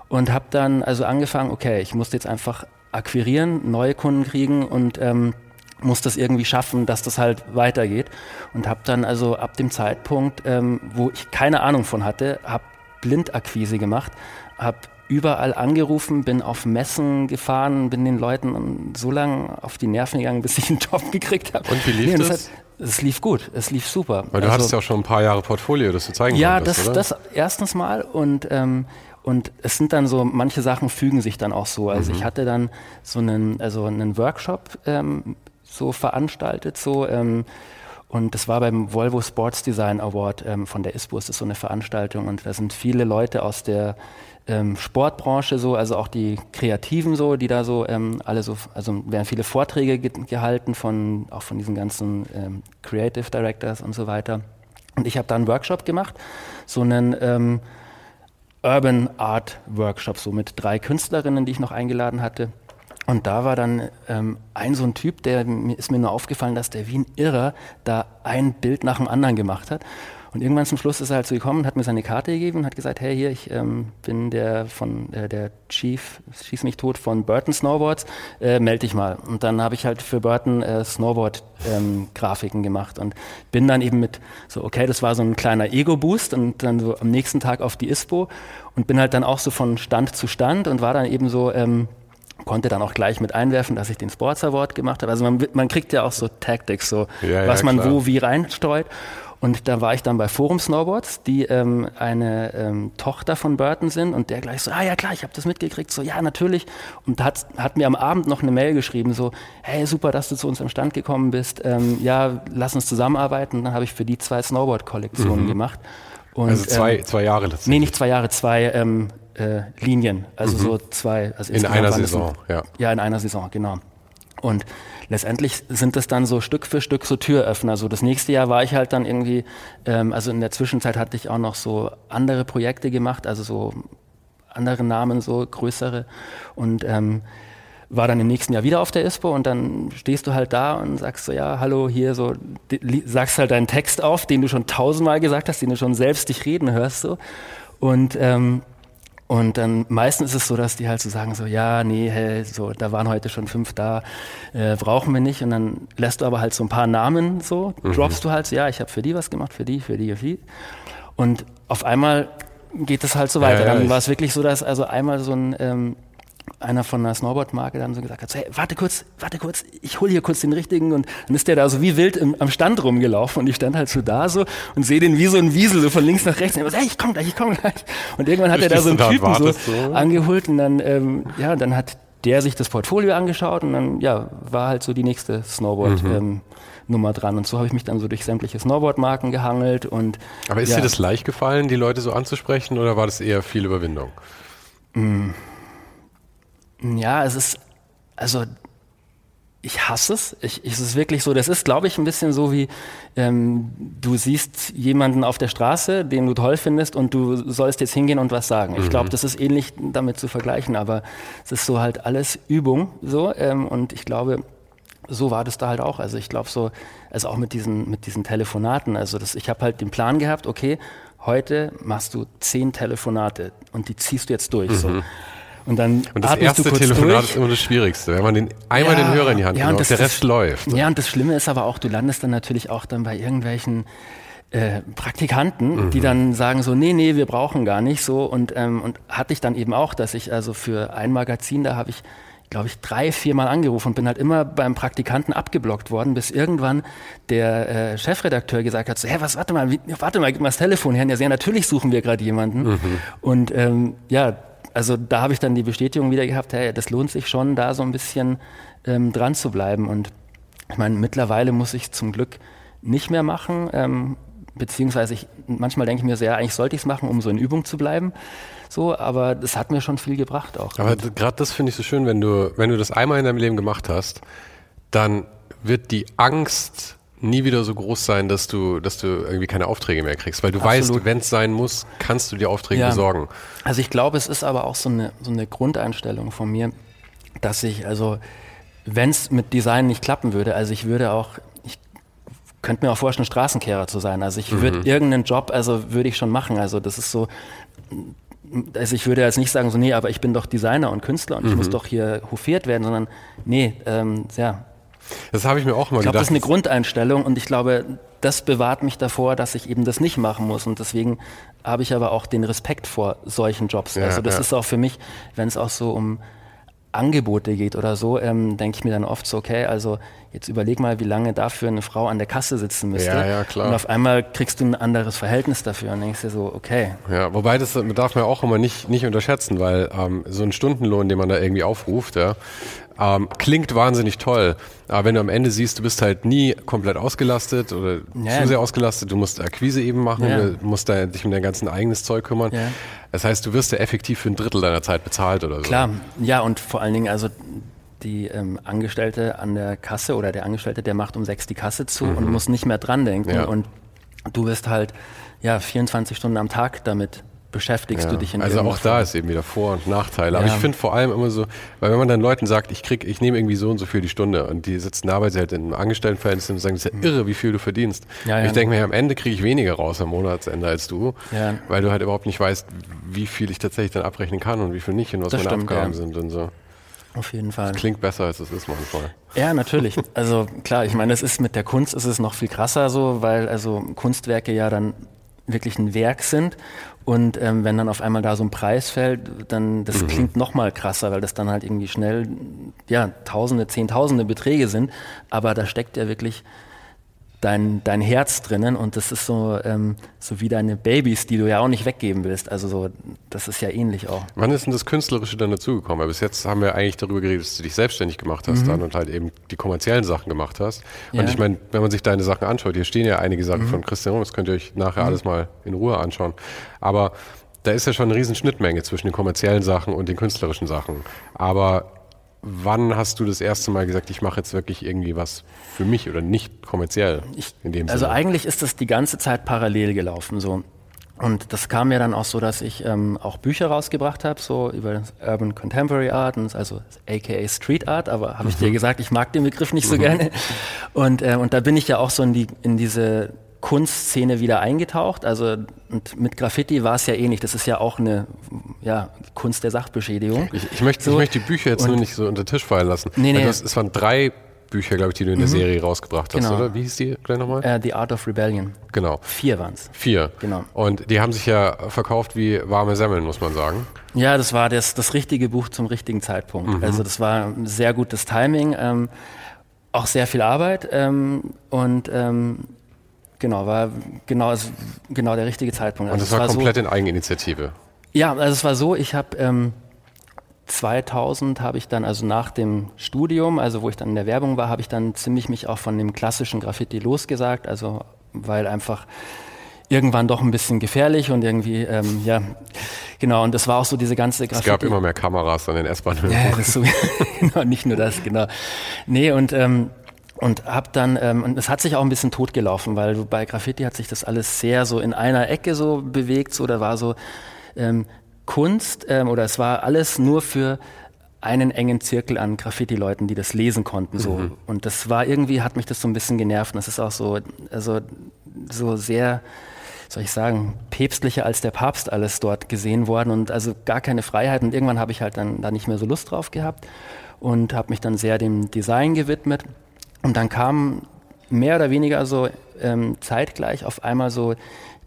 und habe dann also angefangen, okay, ich musste jetzt einfach akquirieren, neue Kunden kriegen und ähm, muss das irgendwie schaffen, dass das halt weitergeht. Und habe dann also ab dem Zeitpunkt, ähm, wo ich keine Ahnung von hatte, habe Blindakquise gemacht, habe überall angerufen, bin auf Messen gefahren, bin den Leuten so lange auf die Nerven gegangen, bis ich einen Job gekriegt habe. Und wie lief nee, das? es lief gut, es lief super. Weil du also, hattest ja auch schon ein paar Jahre Portfolio, das du zeigen ja, konntest, Ja, das, das erstens mal und ähm, und es sind dann so, manche Sachen fügen sich dann auch so. Also mhm. ich hatte dann so einen, also einen Workshop ähm, so veranstaltet, so ähm, und das war beim Volvo Sports Design Award ähm, von der ISPO, das ist so eine Veranstaltung und da sind viele Leute aus der ähm, Sportbranche so, also auch die Kreativen so, die da so ähm, alle so, also werden viele Vorträge ge gehalten von auch von diesen ganzen ähm, Creative Directors und so weiter. Und ich habe da einen Workshop gemacht, so einen ähm, Urban Art Workshop, so mit drei Künstlerinnen, die ich noch eingeladen hatte. Und da war dann ähm, ein so ein Typ, der ist mir nur aufgefallen, dass der wie ein Irrer da ein Bild nach dem anderen gemacht hat. Und irgendwann zum Schluss ist er halt so gekommen und hat mir seine Karte gegeben und hat gesagt, hey hier, ich ähm, bin der von äh, der Chief, schieß mich tot von Burton Snowboards, äh, melde dich mal. Und dann habe ich halt für Burton äh, Snowboard-Grafiken ähm, gemacht und bin dann eben mit so, okay, das war so ein kleiner Ego-Boost und dann so am nächsten Tag auf die ISPO und bin halt dann auch so von Stand zu Stand und war dann eben so, ähm, konnte dann auch gleich mit einwerfen, dass ich den Sports Award gemacht habe. Also man, man kriegt ja auch so Tactics, so ja, was ja, man wo wie reinstreut. Und da war ich dann bei Forum Snowboards, die ähm, eine ähm, Tochter von Burton sind und der gleich so, ah ja klar, ich habe das mitgekriegt, so ja natürlich. Und da hat, hat mir am Abend noch eine Mail geschrieben, so, hey super, dass du zu uns am Stand gekommen bist, ähm, ja, lass uns zusammenarbeiten. Und dann habe ich für die zwei Snowboard-Kollektionen mhm. gemacht. Und, also zwei, ähm, zwei Jahre letztendlich. Nee, nicht zwei Jahre, zwei ähm, äh, Linien, also mhm. so zwei. Also in einer Saison, ja. Ja, in einer Saison, genau. Und letztendlich sind das dann so Stück für Stück so Türöffner. So das nächste Jahr war ich halt dann irgendwie, ähm, also in der Zwischenzeit hatte ich auch noch so andere Projekte gemacht, also so andere Namen, so größere und ähm, war dann im nächsten Jahr wieder auf der ISPO und dann stehst du halt da und sagst so, ja, hallo, hier so, sagst halt deinen Text auf, den du schon tausendmal gesagt hast, den du schon selbst dich reden hörst so und ähm, und dann meistens ist es so, dass die halt so sagen so, ja, nee, hey, so, da waren heute schon fünf da, äh, brauchen wir nicht. Und dann lässt du aber halt so ein paar Namen so, mhm. droppst du halt so, ja, ich habe für die was gemacht, für die, für die, für die. Und auf einmal geht es halt so weiter. Ja, ja, dann war es wirklich so, dass also einmal so ein ähm, einer von einer Snowboard-Marke dann so gesagt hat, so, hey, warte kurz, warte kurz, ich hole hier kurz den richtigen und dann ist der da so wie wild im, am Stand rumgelaufen und ich stand halt so da so und sehe den wie so ein Wiesel so von links nach rechts und ich so, hey, ich komm gleich, ich komm gleich und irgendwann hat er da so einen Typen so, so angeholt und dann, ähm, ja, dann hat der sich das Portfolio angeschaut und dann, ja, war halt so die nächste Snowboard, mhm. ähm, Nummer dran. Und so habe ich mich dann so durch sämtliche Snowboard-Marken gehangelt und. Aber ist ja. dir das leicht gefallen, die Leute so anzusprechen, oder war das eher viel Überwindung? Mm. Ja, es ist, also ich hasse es. Ich, ich, es ist wirklich so, das ist, glaube ich, ein bisschen so wie, ähm, du siehst jemanden auf der Straße, den du toll findest und du sollst jetzt hingehen und was sagen. Ich glaube, mhm. das ist ähnlich damit zu vergleichen, aber es ist so halt alles Übung so ähm, und ich glaube, so war das da halt auch. Also ich glaube so, also auch mit diesen, mit diesen Telefonaten, also das, ich habe halt den Plan gehabt, okay, heute machst du zehn Telefonate und die ziehst du jetzt durch. Mhm. So. Und dann und das erste Telefonat durch. ist immer das Schwierigste, wenn man den, einmal ja, den Hörer in die Hand ja, nimmt und der Rest läuft. Ja, und das Schlimme ist aber auch, du landest dann natürlich auch dann bei irgendwelchen äh, Praktikanten, mhm. die dann sagen so, nee, nee, wir brauchen gar nicht so. Und, ähm, und hatte ich dann eben auch, dass ich also für ein Magazin, da habe ich glaube ich, drei, viermal angerufen und bin halt immer beim Praktikanten abgeblockt worden, bis irgendwann der äh, Chefredakteur gesagt hat, so, hä, was, warte mal, wie, warte mal, gib mal das Telefon her. Ja, sehr natürlich suchen wir gerade jemanden. Mhm. Und ähm, ja, also da habe ich dann die Bestätigung wieder gehabt, hey, das lohnt sich schon, da so ein bisschen ähm, dran zu bleiben. Und ich meine, mittlerweile muss ich zum Glück nicht mehr machen, ähm, beziehungsweise ich, manchmal denke ich mir so, ja, eigentlich sollte ich es machen, um so in Übung zu bleiben. So, aber das hat mir schon viel gebracht auch. Aber gerade das finde ich so schön, wenn du, wenn du das einmal in deinem Leben gemacht hast, dann wird die Angst nie wieder so groß sein, dass du, dass du irgendwie keine Aufträge mehr kriegst, weil du Absolut. weißt, wenn es sein muss, kannst du dir Aufträge ja. besorgen. Also ich glaube, es ist aber auch so eine, so eine Grundeinstellung von mir, dass ich, also wenn es mit Design nicht klappen würde, also ich würde auch, ich könnte mir auch vorstellen, Straßenkehrer zu sein. Also ich würde mhm. irgendeinen Job, also würde ich schon machen. Also das ist so, also ich würde jetzt nicht sagen, so, nee, aber ich bin doch Designer und Künstler und mhm. ich muss mhm. doch hier hofiert werden, sondern nee, ähm, ja. Das habe ich mir auch mal ich glaub, gedacht. Das ist eine Grundeinstellung und ich glaube, das bewahrt mich davor, dass ich eben das nicht machen muss. Und deswegen habe ich aber auch den Respekt vor solchen Jobs. Ja, also das ja. ist auch für mich, wenn es auch so um Angebote geht oder so, ähm, denke ich mir dann oft so, okay, also jetzt überleg mal, wie lange dafür eine Frau an der Kasse sitzen müsste. Ja, ja, klar. Und auf einmal kriegst du ein anderes Verhältnis dafür und denkst dir so, okay. Ja, wobei das darf man auch immer nicht, nicht unterschätzen, weil ähm, so ein Stundenlohn, den man da irgendwie aufruft, ja, ähm, klingt wahnsinnig toll, aber wenn du am Ende siehst, du bist halt nie komplett ausgelastet oder ja. zu sehr ausgelastet, du musst Akquise eben machen, ja. du musst da, dich um dein ganzen eigenes Zeug kümmern. Ja. Das heißt, du wirst ja effektiv für ein Drittel deiner Zeit bezahlt oder so. Klar, ja, und vor allen Dingen, also die ähm, Angestellte an der Kasse oder der Angestellte, der macht um sechs die Kasse zu mhm. und muss nicht mehr dran denken. Und du wirst halt ja 24 Stunden am Tag damit beschäftigst ja, du dich in Also auch da ist eben wieder Vor- und Nachteile. Aber ja. ich finde vor allem immer so, weil wenn man dann Leuten sagt, ich krieg, ich nehme irgendwie so und so viel die Stunde und die sitzen da, weil sie halt in einem Angestelltenverhältnis und sagen, das ist ja irre, wie viel du verdienst. Ja, ich denke mir, am Ende kriege ich weniger raus am Monatsende als du, weil du halt überhaupt nicht weißt, wie viel ich tatsächlich dann abrechnen kann und wie viel nicht und was das meine stimmt, Abgaben sind und so. Auf jeden Fall. Das klingt besser, als es ist manchmal. Ja, natürlich. Also klar, ich meine, es ist mit der Kunst ist es noch viel krasser so, weil also Kunstwerke ja dann wirklich ein Werk sind und ähm, wenn dann auf einmal da so ein Preis fällt, dann das mhm. klingt noch mal krasser, weil das dann halt irgendwie schnell ja Tausende, Zehntausende Beträge sind. Aber da steckt ja wirklich dein, dein Herz drinnen und das ist so, ähm, so wie deine Babys, die du ja auch nicht weggeben willst. Also so, das ist ja ähnlich auch. Wann ist denn das Künstlerische dann dazugekommen? Bis jetzt haben wir eigentlich darüber geredet, dass du dich selbstständig gemacht hast mhm. dann und halt eben die kommerziellen Sachen gemacht hast. Ja. Und ich meine, wenn man sich deine Sachen anschaut, hier stehen ja einige Sachen mhm. von Christian das könnt ihr euch nachher mhm. alles mal in Ruhe anschauen. Aber da ist ja schon eine riesen Schnittmenge zwischen den kommerziellen Sachen und den künstlerischen Sachen. Aber wann hast du das erste Mal gesagt, ich mache jetzt wirklich irgendwie was für mich oder nicht kommerziell in dem Also eigentlich ist das die ganze Zeit parallel gelaufen so. Und das kam mir dann auch so, dass ich ähm, auch Bücher rausgebracht habe, so über Urban Contemporary Art, also aka Street Art, aber habe ich dir mhm. gesagt, ich mag den Begriff nicht so mhm. gerne. Und, äh, und da bin ich ja auch so in, die, in diese Kunstszene wieder eingetaucht. Also und mit Graffiti war es ja ähnlich. Das ist ja auch eine ja, Kunst der Sachbeschädigung. Ich, ich möchte, so. ich möchte die Bücher jetzt und nur nicht so unter den Tisch fallen lassen. Nee, nee. Hast, es waren drei Bücher, glaube ich, die du in der mhm. Serie rausgebracht hast, genau. oder? Wie hieß die gleich nochmal? Uh, The Art of Rebellion. Genau. Vier waren es. Vier. Genau. Und die haben sich ja verkauft wie warme Semmeln, muss man sagen. Ja, das war das, das richtige Buch zum richtigen Zeitpunkt. Mhm. Also das war ein sehr gutes Timing, ähm, auch sehr viel Arbeit ähm, und ähm, Genau, war genau, genau der richtige Zeitpunkt. Also Und das war, war komplett so, in Eigeninitiative. Ja, also es war so, ich habe ähm, 2000 habe ich dann, also nach dem Studium, also wo ich dann in der Werbung war, habe ich dann ziemlich mich auch von dem klassischen Graffiti losgesagt, also weil einfach irgendwann doch ein bisschen gefährlich und irgendwie, ähm, ja, genau, und das war auch so diese ganze Graffiti. Es gab immer mehr Kameras an den S-Bahnen. Ja, das so, genau, nicht nur das, genau. Nee, und ähm, und hab dann ähm, und es hat sich auch ein bisschen totgelaufen, weil bei Graffiti hat sich das alles sehr so in einer Ecke so bewegt, so da war so ähm, Kunst ähm, oder es war alles nur für einen engen Zirkel an Graffiti-Leuten, die das lesen konnten, so. Mhm. Und das war irgendwie, hat mich das so ein bisschen genervt. Und das ist auch so, also, so sehr, soll ich sagen, päpstlicher als der Papst alles dort gesehen worden und also gar keine Freiheit. Und irgendwann habe ich halt dann da nicht mehr so Lust drauf gehabt und habe mich dann sehr dem Design gewidmet. Und dann kamen mehr oder weniger so ähm, zeitgleich auf einmal so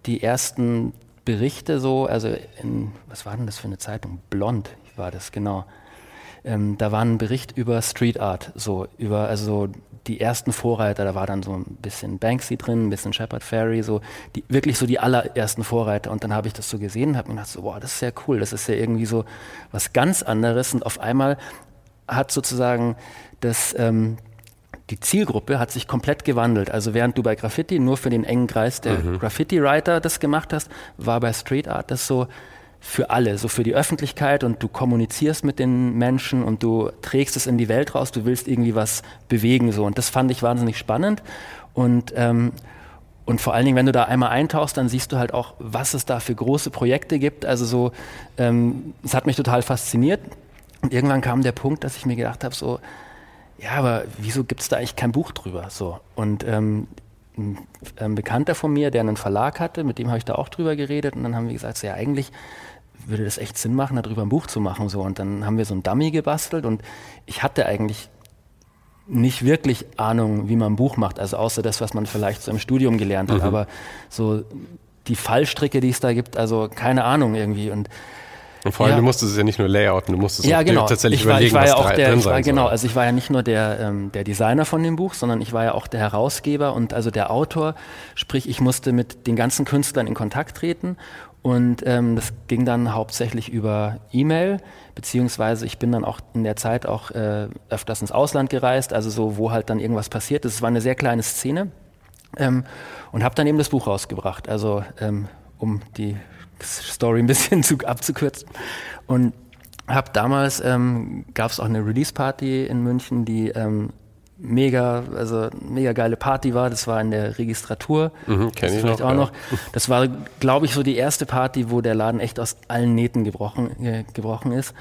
die ersten Berichte so, also in, was war denn das für eine Zeitung? Blond war das, genau. Ähm, da war ein Bericht über Street Art, so über, also die ersten Vorreiter, da war dann so ein bisschen Banksy drin, ein bisschen Shepard Ferry, so die, wirklich so die allerersten Vorreiter. Und dann habe ich das so gesehen und habe mir gedacht, so, boah, das ist ja cool, das ist ja irgendwie so was ganz anderes. Und auf einmal hat sozusagen das, ähm, die Zielgruppe hat sich komplett gewandelt. Also während du bei Graffiti nur für den engen Kreis der mhm. Graffiti-Writer das gemacht hast, war bei Street Art das so für alle, so für die Öffentlichkeit und du kommunizierst mit den Menschen und du trägst es in die Welt raus, du willst irgendwie was bewegen so und das fand ich wahnsinnig spannend Und, ähm, und vor allen Dingen, wenn du da einmal eintauchst, dann siehst du halt auch, was es da für große Projekte gibt. Also so, ähm, es hat mich total fasziniert. Und irgendwann kam der Punkt, dass ich mir gedacht habe, so, ja, aber wieso gibt es da eigentlich kein Buch drüber? So. Und ähm, ein, Bekannter von mir, der einen Verlag hatte, mit dem habe ich da auch drüber geredet und dann haben wir gesagt, so, ja, eigentlich würde das echt Sinn machen, darüber ein Buch zu machen. So. Und dann haben wir so ein Dummy gebastelt und ich hatte eigentlich nicht wirklich Ahnung, wie man ein Buch macht, also außer das, was man vielleicht so im Studium gelernt hat, mhm. aber so die Fallstricke, die es da gibt, also keine Ahnung irgendwie. Und und vor allem, ja. du musstest es ja nicht nur layouten, du musstest ja, genau. tatsächlich ich war, überlegen, ich war was ja auch der, drin ich war, sein Genau, soll. also ich war ja nicht nur der, ähm, der Designer von dem Buch, sondern ich war ja auch der Herausgeber und also der Autor. Sprich, ich musste mit den ganzen Künstlern in Kontakt treten und ähm, das ging dann hauptsächlich über E-Mail, beziehungsweise ich bin dann auch in der Zeit auch äh, öfters ins Ausland gereist, also so, wo halt dann irgendwas passiert ist. Es war eine sehr kleine Szene ähm, und habe dann eben das Buch rausgebracht, also ähm, um die Story ein bisschen zu, abzukürzen. Und habe damals, ähm, gab es auch eine Release-Party in München, die ähm, mega, also mega geile Party war. Das war in der Registratur. Mhm, kenn ich noch, auch ja. noch. Das war, glaube ich, so die erste Party, wo der Laden echt aus allen Nähten gebrochen, äh, gebrochen ist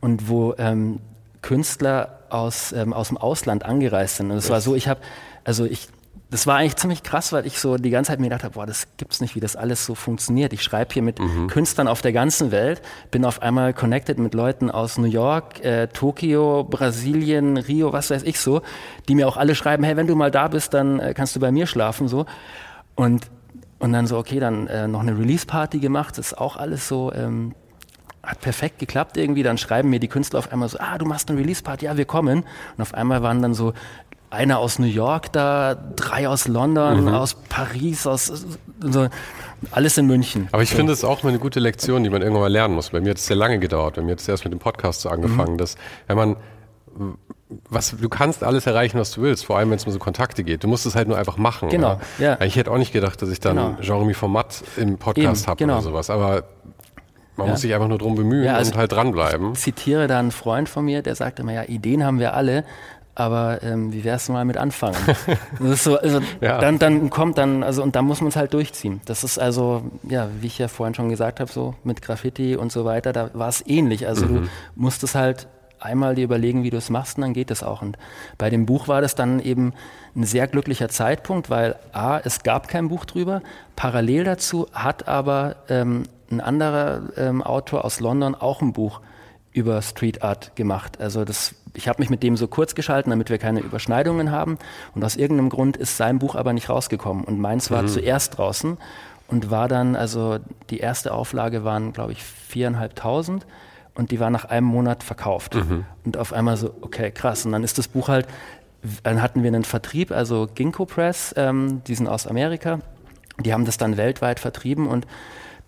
und wo ähm, Künstler aus, ähm, aus dem Ausland angereist sind. Und es war so, ich habe, also ich das war eigentlich ziemlich krass, weil ich so die ganze Zeit mir gedacht habe, boah, das gibt's nicht, wie das alles so funktioniert. Ich schreibe hier mit mhm. Künstlern auf der ganzen Welt, bin auf einmal connected mit Leuten aus New York, äh, Tokio, Brasilien, Rio, was weiß ich so, die mir auch alle schreiben, hey, wenn du mal da bist, dann äh, kannst du bei mir schlafen so. Und und dann so, okay, dann äh, noch eine Release-Party gemacht, das ist auch alles so ähm, hat perfekt geklappt irgendwie. Dann schreiben mir die Künstler auf einmal so, ah, du machst eine Release-Party, ja, wir kommen. Und auf einmal waren dann so einer aus New York da, drei aus London, mhm. aus Paris, aus so, alles in München. Aber ich so. finde es auch eine gute Lektion, die man irgendwann mal lernen muss. Bei mir hat es sehr lange gedauert. Bei mir hat es erst mit dem Podcast so angefangen, mhm. dass wenn man was, du kannst alles erreichen, was du willst, vor allem wenn es um so Kontakte geht. Du musst es halt nur einfach machen. Genau. Ja. Ich hätte auch nicht gedacht, dass ich dann genau. Jean-Remy Format im Podcast habe genau. oder sowas. Aber man ja. muss sich einfach nur drum bemühen ja, also und halt dranbleiben. Ich zitiere da einen Freund von mir, der sagte immer, ja, Ideen haben wir alle, aber ähm, wie wär's mal mit anfangen? das ist so, also ja. dann, dann kommt dann, also und da muss man es halt durchziehen. Das ist also, ja, wie ich ja vorhin schon gesagt habe, so mit Graffiti und so weiter, da war es ähnlich. Also mhm. du musstest halt einmal dir überlegen, wie du es machst und dann geht es auch. Und bei dem Buch war das dann eben ein sehr glücklicher Zeitpunkt, weil A, es gab kein Buch drüber, parallel dazu hat aber ähm, ein anderer ähm, Autor aus London auch ein Buch über Street Art gemacht. Also das, ich habe mich mit dem so kurz geschalten, damit wir keine Überschneidungen haben. Und aus irgendeinem Grund ist sein Buch aber nicht rausgekommen. Und meins war mhm. zuerst draußen und war dann, also die erste Auflage waren, glaube ich, viereinhalbtausend und die war nach einem Monat verkauft. Mhm. Und auf einmal so, okay, krass. Und dann ist das Buch halt, dann hatten wir einen Vertrieb, also Ginkgo Press, ähm, die sind aus Amerika. Die haben das dann weltweit vertrieben und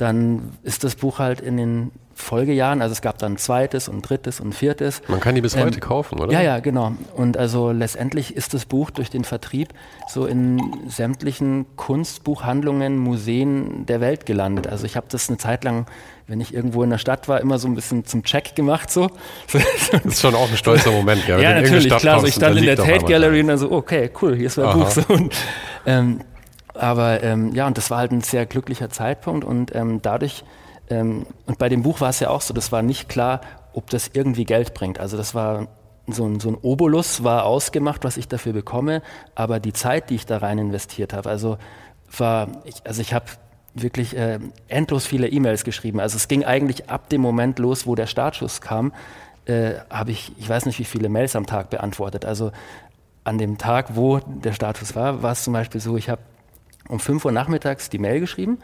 dann ist das Buch halt in den Folgejahren, also es gab dann ein zweites und drittes und viertes. Man kann die bis ähm, heute kaufen, oder? Ja, ja, genau. Und also letztendlich ist das Buch durch den Vertrieb so in sämtlichen Kunstbuchhandlungen, Museen der Welt gelandet. Also ich habe das eine Zeit lang, wenn ich irgendwo in der Stadt war, immer so ein bisschen zum Check gemacht. So. Das ist schon auch ein stolzer Moment, ja. ja, natürlich, klar. So ich stand in der Tate Gallery und dann so, okay, cool, hier ist mein Aha. Buch. So. Und, ähm, aber ähm, ja, und das war halt ein sehr glücklicher Zeitpunkt und ähm, dadurch ähm, und bei dem Buch war es ja auch so, das war nicht klar, ob das irgendwie Geld bringt. Also das war so ein, so ein Obolus war ausgemacht, was ich dafür bekomme, aber die Zeit, die ich da rein investiert habe, also war, ich, also ich habe wirklich äh, endlos viele E-Mails geschrieben. Also es ging eigentlich ab dem Moment los, wo der Startschuss kam, äh, habe ich, ich weiß nicht, wie viele Mails am Tag beantwortet. Also an dem Tag, wo der Startschuss war, war es zum Beispiel so, ich habe um 5 Uhr nachmittags die Mail geschrieben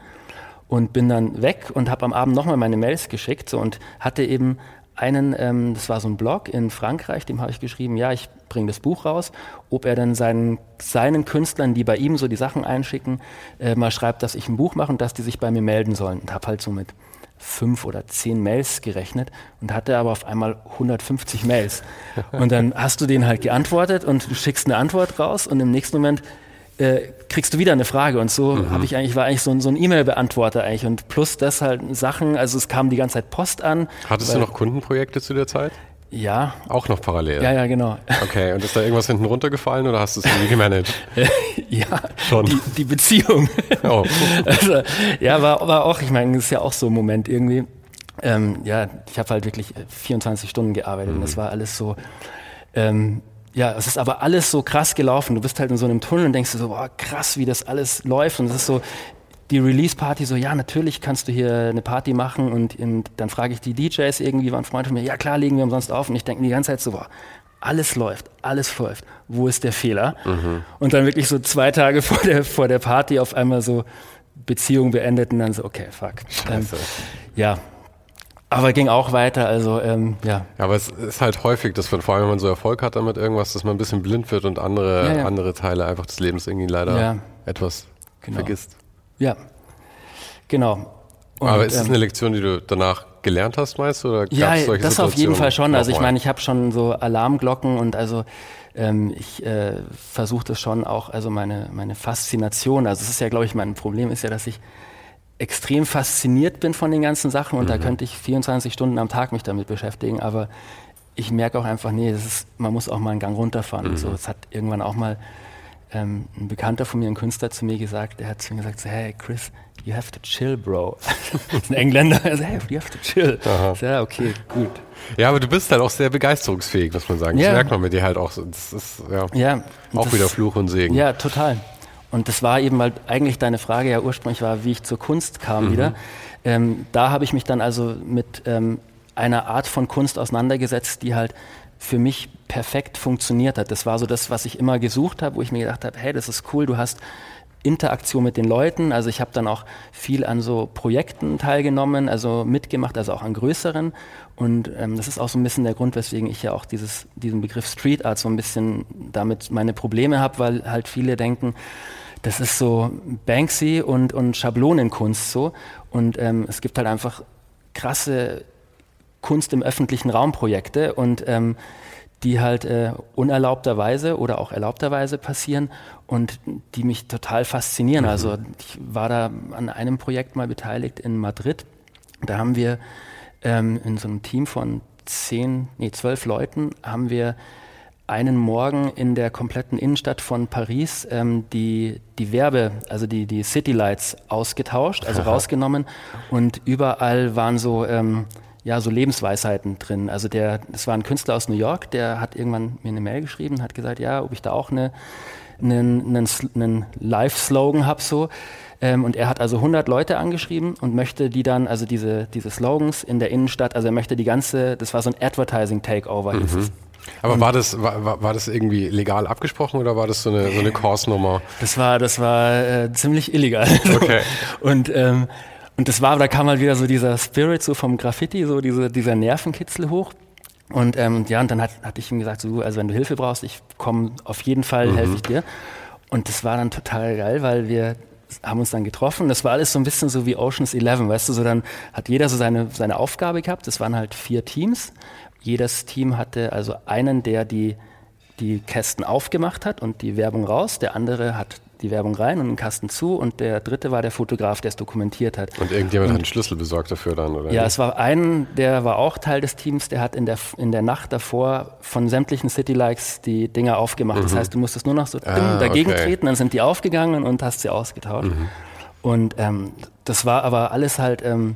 und bin dann weg und habe am Abend nochmal meine Mails geschickt so, und hatte eben einen, ähm, das war so ein Blog in Frankreich, dem habe ich geschrieben, ja, ich bringe das Buch raus, ob er dann seinen, seinen Künstlern, die bei ihm so die Sachen einschicken, äh, mal schreibt, dass ich ein Buch mache und dass die sich bei mir melden sollen. Und habe halt so mit fünf oder zehn Mails gerechnet und hatte aber auf einmal 150 Mails. Und dann hast du denen halt geantwortet und du schickst eine Antwort raus und im nächsten Moment äh, kriegst du wieder eine Frage. Und so mhm. habe ich eigentlich, war eigentlich so ein, so ein E-Mail-Beantworter eigentlich. Und plus das halt Sachen, also es kam die ganze Zeit Post an. Hattest du noch Kundenprojekte zu der Zeit? Ja. Auch noch parallel? Ja, ja, genau. Okay, und ist da irgendwas hinten runtergefallen oder hast du es irgendwie gemanagt? ja, schon. Die, die Beziehung. Oh. also, ja, war, war auch, ich meine, das ist ja auch so ein Moment irgendwie. Ähm, ja, ich habe halt wirklich 24 Stunden gearbeitet mhm. und das war alles so, ähm, ja, es ist aber alles so krass gelaufen. Du bist halt in so einem Tunnel und denkst dir so, boah, krass, wie das alles läuft. Und es ist so, die Release-Party so, ja, natürlich kannst du hier eine Party machen und, und dann frage ich die DJs irgendwie, war ein Freund von mir, ja klar, legen wir umsonst auf und ich denke die ganze Zeit so, boah, alles läuft, alles läuft, wo ist der Fehler? Mhm. Und dann wirklich so zwei Tage vor der, vor der Party auf einmal so Beziehung beendet und dann so, okay, fuck. Ähm, ja, aber ging auch weiter, also ähm, ja. Ja, aber es ist halt häufig, dass man, vor allem wenn man so Erfolg hat damit irgendwas, dass man ein bisschen blind wird und andere, ja, ja. andere Teile einfach des Lebens irgendwie leider ja. etwas genau. vergisst. Ja, genau. Und, Aber ist es ähm, eine Lektion, die du danach gelernt hast, meinst du? Oder ja, das Situationen auf jeden Fall schon. Also ich meine, ich habe schon so Alarmglocken und also ähm, ich äh, versuche das schon auch, also meine, meine Faszination, also es ist ja, glaube ich, mein Problem ist ja, dass ich extrem fasziniert bin von den ganzen Sachen und mhm. da könnte ich 24 Stunden am Tag mich damit beschäftigen, aber ich merke auch einfach, nee, ist, man muss auch mal einen Gang runterfahren. Mhm. So, es hat irgendwann auch mal ähm, ein Bekannter von mir, ein Künstler, zu mir gesagt, der hat zu mir gesagt, so, hey Chris, you have to chill, bro. das ist ein Engländer, er sagt, hey, you have to chill. So, ja, okay, gut. Ja, aber du bist halt auch sehr begeisterungsfähig, muss man sagen. Das merkt man mit dir halt auch. So. Das ist ja, ja auch wieder Fluch und Segen. Ja, total. Und das war eben, weil eigentlich deine Frage ja ursprünglich war, wie ich zur Kunst kam mhm. wieder. Ähm, da habe ich mich dann also mit ähm, einer Art von Kunst auseinandergesetzt, die halt für mich perfekt funktioniert hat. Das war so das, was ich immer gesucht habe, wo ich mir gedacht habe, hey, das ist cool, du hast Interaktion mit den Leuten. Also ich habe dann auch viel an so Projekten teilgenommen, also mitgemacht, also auch an größeren. Und ähm, das ist auch so ein bisschen der Grund, weswegen ich ja auch dieses, diesen Begriff Street Art so ein bisschen damit meine Probleme habe, weil halt viele denken, das ist so Banksy und, und Schablonenkunst so. Und ähm, es gibt halt einfach krasse Kunst im öffentlichen Raum Projekte und ähm, die halt äh, unerlaubterweise oder auch erlaubterweise passieren und die mich total faszinieren. Mhm. Also ich war da an einem Projekt mal beteiligt in Madrid. Da haben wir ähm, in so einem Team von zehn, nee, zwölf Leuten haben wir einen Morgen in der kompletten Innenstadt von Paris ähm, die, die Werbe, also die, die City Lights ausgetauscht, also rausgenommen und überall waren so ähm, ja, so Lebensweisheiten drin. Also der, das war ein Künstler aus New York, der hat irgendwann mir eine Mail geschrieben, hat gesagt, ja, ob ich da auch eine, einen, einen, einen Live-Slogan habe so. Ähm, und er hat also 100 Leute angeschrieben und möchte die dann, also diese, diese Slogans in der Innenstadt, also er möchte die ganze, das war so ein Advertising-Takeover, mhm. Aber war das, war, war das irgendwie legal abgesprochen oder war das so eine, so eine Kurs-Nummer? Das war, das war äh, ziemlich illegal. Okay. und ähm, und das war, da kam halt wieder so dieser Spirit so vom Graffiti, so diese, dieser Nervenkitzel hoch. Und ähm, ja, und dann hat, hatte ich ihm gesagt, so, also wenn du Hilfe brauchst, ich komme auf jeden Fall, mhm. helfe ich dir. Und das war dann total geil, weil wir haben uns dann getroffen. Das war alles so ein bisschen so wie Oceans 11, weißt du, so dann hat jeder so seine, seine Aufgabe gehabt. Das waren halt vier Teams. Jedes Team hatte also einen, der die, die Kästen aufgemacht hat und die Werbung raus. Der andere hat die Werbung rein und einen Kasten zu und der dritte war der Fotograf, der es dokumentiert hat. Und irgendjemand und, hat einen Schlüssel besorgt dafür dann, oder? Ja, es war ein, der war auch Teil des Teams, der hat in der, in der Nacht davor von sämtlichen City Likes die Dinger aufgemacht. Mhm. Das heißt, du musstest nur noch so ah, dagegen okay. treten, dann sind die aufgegangen und hast sie ausgetauscht. Mhm. Und ähm, das war aber alles halt, ähm,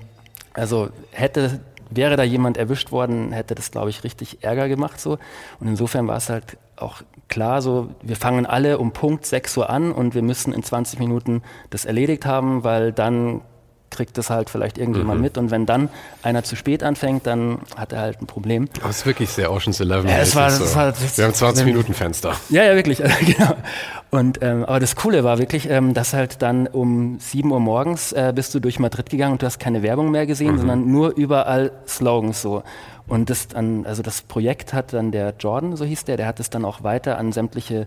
also hätte wäre da jemand erwischt worden, hätte das, glaube ich, richtig Ärger gemacht so. Und insofern war es halt auch klar so, wir fangen alle um Punkt 6 Uhr an und wir müssen in 20 Minuten das erledigt haben, weil dann kriegt das halt vielleicht irgendjemand mhm. mit und wenn dann einer zu spät anfängt, dann hat er halt ein Problem. Aber es ist wirklich sehr Ocean's Eleven. Ja, es war, so. es war, wir haben 20 Minuten Fenster. Ja, ja, wirklich, genau. Und ähm, aber das Coole war wirklich, ähm, dass halt dann um 7 Uhr morgens äh, bist du durch Madrid gegangen und du hast keine Werbung mehr gesehen, mhm. sondern nur überall Slogans so. Und das dann, also das Projekt hat dann der Jordan, so hieß der, der hat es dann auch weiter an sämtliche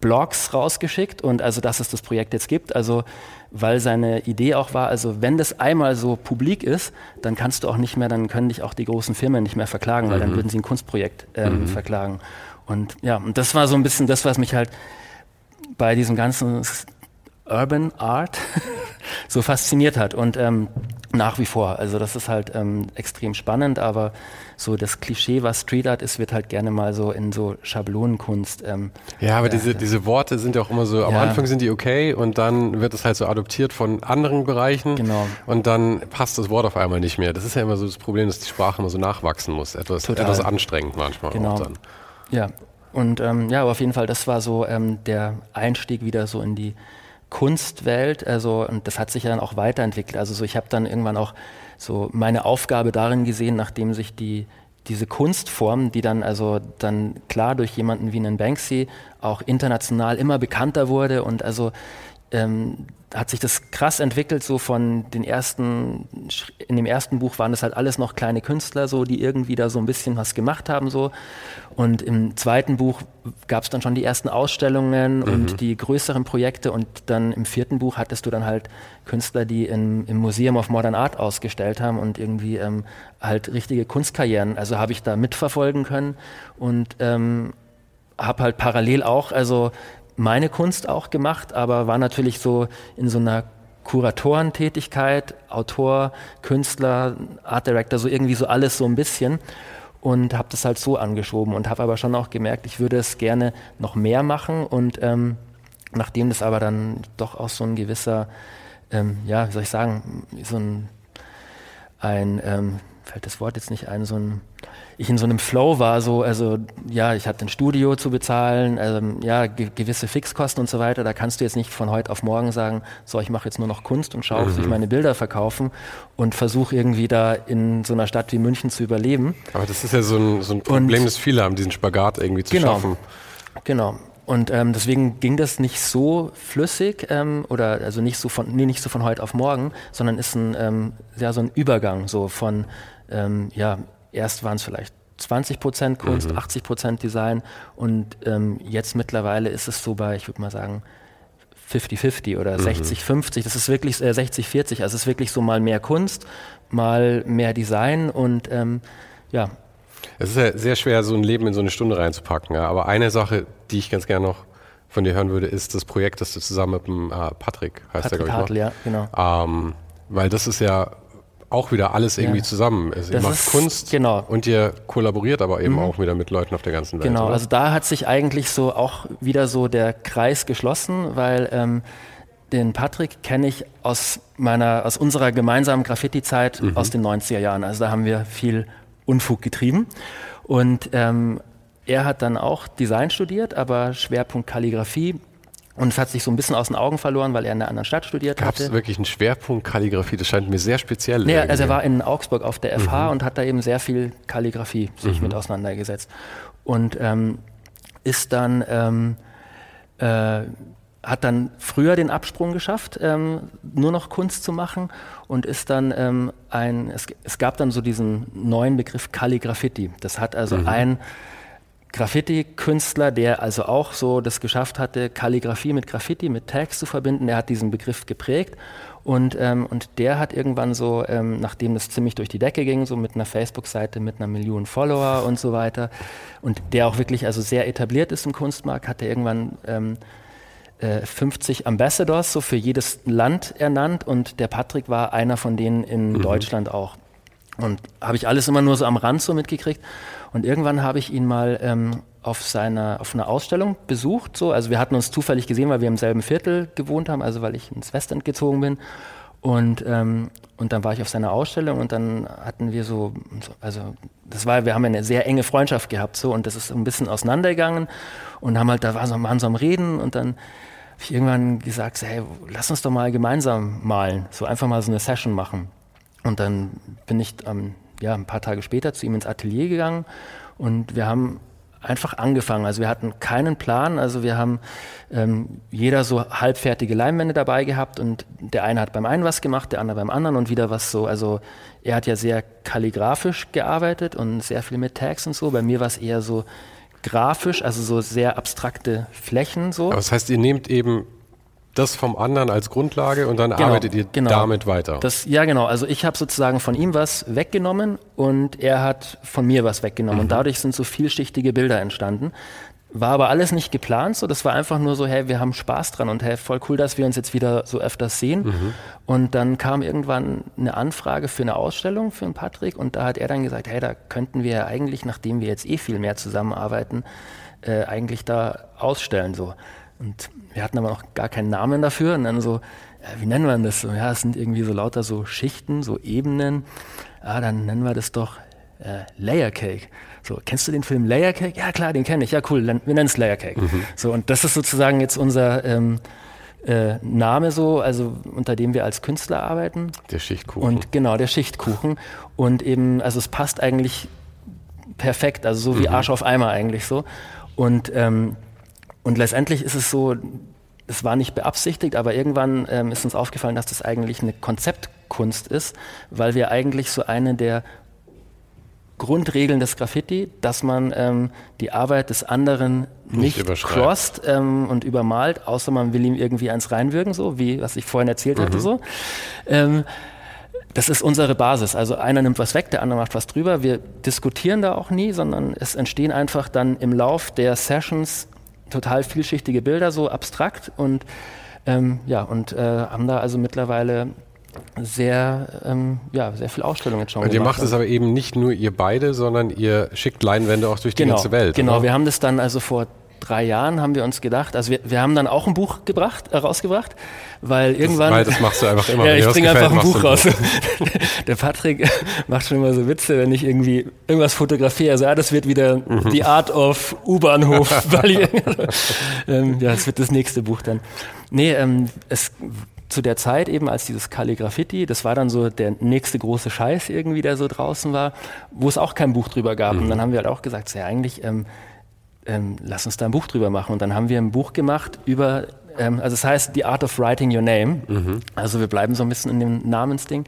Blogs rausgeschickt und also, dass es das Projekt jetzt gibt. Also, weil seine Idee auch war, also wenn das einmal so publik ist, dann kannst du auch nicht mehr, dann können dich auch die großen Firmen nicht mehr verklagen, mhm. weil dann mhm. würden sie ein Kunstprojekt ähm, mhm. verklagen. Und ja, und das war so ein bisschen das, was mich halt bei diesem ganzen Urban Art so fasziniert hat. Und ähm, Nach wie vor. Also das ist halt ähm, extrem spannend, aber so das Klischee, was Street Art ist, wird halt gerne mal so in so Schablonenkunst. Ähm, ja, aber ja, diese, diese Worte sind ja auch immer so, am ja. Anfang sind die okay und dann wird es halt so adoptiert von anderen Bereichen genau. und dann passt das Wort auf einmal nicht mehr. Das ist ja immer so das Problem, dass die Sprache immer so nachwachsen muss. Etwas, etwas anstrengend manchmal genau. auch dann. Ja, und ähm, ja, aber auf jeden Fall, das war so ähm, der Einstieg wieder so in die Kunstwelt, also und das hat sich ja dann auch weiterentwickelt. Also so, ich habe dann irgendwann auch so meine Aufgabe darin gesehen, nachdem sich die diese Kunstform, die dann also dann klar durch jemanden wie einen Banksy auch international immer bekannter wurde und also ähm, hat sich das krass entwickelt, so von den ersten, in dem ersten Buch waren das halt alles noch kleine Künstler, so, die irgendwie da so ein bisschen was gemacht haben, so. Und im zweiten Buch gab es dann schon die ersten Ausstellungen mhm. und die größeren Projekte und dann im vierten Buch hattest du dann halt Künstler, die in, im Museum of Modern Art ausgestellt haben und irgendwie ähm, halt richtige Kunstkarrieren, also habe ich da mitverfolgen können und ähm, habe halt parallel auch, also meine Kunst auch gemacht, aber war natürlich so in so einer Kuratorentätigkeit, Autor, Künstler, Art Director, so irgendwie so alles so ein bisschen und habe das halt so angeschoben und habe aber schon auch gemerkt, ich würde es gerne noch mehr machen und ähm, nachdem das aber dann doch auch so ein gewisser, ähm, ja, wie soll ich sagen, so ein, ein ähm, fällt das Wort jetzt nicht ein, so ein ich in so einem Flow war, so, also ja, ich hatte ein Studio zu bezahlen, ähm, ja, ge gewisse Fixkosten und so weiter. Da kannst du jetzt nicht von heute auf morgen sagen, so, ich mache jetzt nur noch Kunst und schaue, mhm. ob ich meine Bilder verkaufen und versuche irgendwie da in so einer Stadt wie München zu überleben. Aber das ist ja so ein, so ein Problem, und, das viele haben, diesen Spagat irgendwie zu genau, schaffen. Genau. Und ähm, deswegen ging das nicht so flüssig ähm, oder also nicht so von nee, nicht so von heute auf morgen, sondern ist ein ähm, ja so ein Übergang so von ähm, ja erst waren es vielleicht 20 Prozent Kunst, mhm. 80 Prozent Design und ähm, jetzt mittlerweile ist es so bei, ich würde mal sagen, 50-50 oder mhm. 60-50. Das ist wirklich äh, 60-40. Also es ist wirklich so mal mehr Kunst, mal mehr Design und ähm, ja. Es ist ja sehr schwer, so ein Leben in so eine Stunde reinzupacken. Ja. Aber eine Sache, die ich ganz gerne noch von dir hören würde, ist das Projekt, das du zusammen mit dem äh, Patrick, heißt Patrick der, glaube ich, Hartl, ja, genau. Ähm, weil das ist ja auch wieder alles irgendwie ja. zusammen. Also ihr macht ist, Kunst genau. und ihr kollaboriert aber eben mhm. auch wieder mit Leuten auf der ganzen Welt. Genau, oder? also da hat sich eigentlich so auch wieder so der Kreis geschlossen, weil ähm, den Patrick kenne ich aus meiner, aus unserer gemeinsamen Graffiti-Zeit mhm. aus den 90er Jahren. Also da haben wir viel Unfug getrieben. Und ähm, er hat dann auch Design studiert, aber Schwerpunkt Kalligrafie und hat sich so ein bisschen aus den Augen verloren, weil er in einer anderen Stadt studiert Gab's hatte. Gab es wirklich einen Schwerpunkt Kalligrafie? Das scheint mir sehr speziell. Nee, also er war in Augsburg auf der FH mhm. und hat da eben sehr viel Kalligrafie sich mhm. mit auseinandergesetzt. Und ähm, ist dann, ähm, äh, hat dann früher den Absprung geschafft, ähm, nur noch Kunst zu machen und ist dann ähm, ein, es, es, gab dann so diesen neuen Begriff Kalligraffiti. Das hat also mhm. ein Graffiti-Künstler, der also auch so das geschafft hatte, Kalligrafie mit Graffiti, mit Tags zu verbinden. Der hat diesen Begriff geprägt und, ähm, und der hat irgendwann so, ähm, nachdem das ziemlich durch die Decke ging, so mit einer Facebook-Seite mit einer Million Follower und so weiter und der auch wirklich also sehr etabliert ist im Kunstmarkt, hat er irgendwann ähm, äh, 50 Ambassadors so für jedes Land ernannt und der Patrick war einer von denen in mhm. Deutschland auch. Und habe ich alles immer nur so am Rand so mitgekriegt. Und irgendwann habe ich ihn mal ähm, auf seiner, auf einer Ausstellung besucht. So. Also wir hatten uns zufällig gesehen, weil wir im selben Viertel gewohnt haben, also weil ich ins Westend gezogen bin. Und, ähm, und dann war ich auf seiner Ausstellung und dann hatten wir so, also das war, wir haben eine sehr enge Freundschaft gehabt so und das ist ein bisschen auseinandergegangen und haben halt, da war so, waren so am Reden und dann habe ich irgendwann gesagt, so, hey, lass uns doch mal gemeinsam malen, so einfach mal so eine Session machen. Und dann bin ich ähm, ja, ein paar Tage später zu ihm ins Atelier gegangen und wir haben einfach angefangen. Also wir hatten keinen Plan. Also wir haben ähm, jeder so halbfertige Leinwände dabei gehabt und der eine hat beim einen was gemacht, der andere beim anderen und wieder was so. Also er hat ja sehr kalligrafisch gearbeitet und sehr viel mit Tags und so. Bei mir war es eher so grafisch, also so sehr abstrakte Flächen so. Aber das heißt, ihr nehmt eben das vom anderen als Grundlage und dann genau, arbeitet ihr genau. damit weiter. Das, ja, genau. Also ich habe sozusagen von ihm was weggenommen und er hat von mir was weggenommen. Mhm. Und dadurch sind so vielschichtige Bilder entstanden. war aber alles nicht geplant, so das war einfach nur so, hey, wir haben Spaß dran und hey, voll cool, dass wir uns jetzt wieder so öfters sehen. Mhm. Und dann kam irgendwann eine Anfrage für eine Ausstellung für den Patrick und da hat er dann gesagt, hey, da könnten wir eigentlich, nachdem wir jetzt eh viel mehr zusammenarbeiten, äh, eigentlich da ausstellen so. Und wir hatten aber noch gar keinen Namen dafür und dann so, wie nennen wir das? So, ja, es sind irgendwie so lauter so Schichten, so Ebenen. Ja, dann nennen wir das doch äh, Layer Cake. So, kennst du den Film Layer Cake? Ja, klar, den kenne ich. Ja, cool, wir nennen es Layer Cake. Mhm. So, und das ist sozusagen jetzt unser ähm, äh, Name so, also unter dem wir als Künstler arbeiten. Der Schichtkuchen. Und genau, der Schichtkuchen. Und eben, also es passt eigentlich perfekt, also so wie mhm. Arsch auf Eimer eigentlich so. Und, ähm, und letztendlich ist es so, es war nicht beabsichtigt, aber irgendwann ähm, ist uns aufgefallen, dass das eigentlich eine Konzeptkunst ist, weil wir eigentlich so eine der Grundregeln des Graffiti, dass man ähm, die Arbeit des anderen nicht, nicht crossed ähm, und übermalt, außer man will ihm irgendwie eins reinwirken, so wie was ich vorhin erzählt mhm. hatte. So. Ähm, das ist unsere Basis. Also einer nimmt was weg, der andere macht was drüber. Wir diskutieren da auch nie, sondern es entstehen einfach dann im Lauf der Sessions total vielschichtige Bilder, so abstrakt und ähm, ja, und äh, haben da also mittlerweile sehr, ähm, ja, sehr viel Ausstellungen jetzt schon Und ihr macht es aber eben nicht nur ihr beide, sondern ihr schickt Leinwände auch durch die genau, ganze Welt. Genau, oder? wir haben das dann also vor drei Jahren haben wir uns gedacht, also wir, wir haben dann auch ein Buch gebracht, äh, rausgebracht, weil irgendwann. Das, das machst du einfach immer. ja, ich bringe einfach ein Buch raus. Der Patrick macht schon immer so Witze, wenn ich irgendwie irgendwas fotografiere. Also ja, das wird wieder mhm. die Art of U-Bahnhof. ähm, ja, das wird das nächste Buch dann. Nee, ähm, es zu der Zeit eben, als dieses Kalligraffiti, das war dann so der nächste große Scheiß irgendwie, der so draußen war, wo es auch kein Buch drüber gab. Mhm. Und dann haben wir halt auch gesagt, ja eigentlich, ähm, ähm, lass uns da ein Buch drüber machen. Und dann haben wir ein Buch gemacht über, ähm, also es heißt The Art of Writing Your Name. Mhm. Also wir bleiben so ein bisschen in dem Namensding.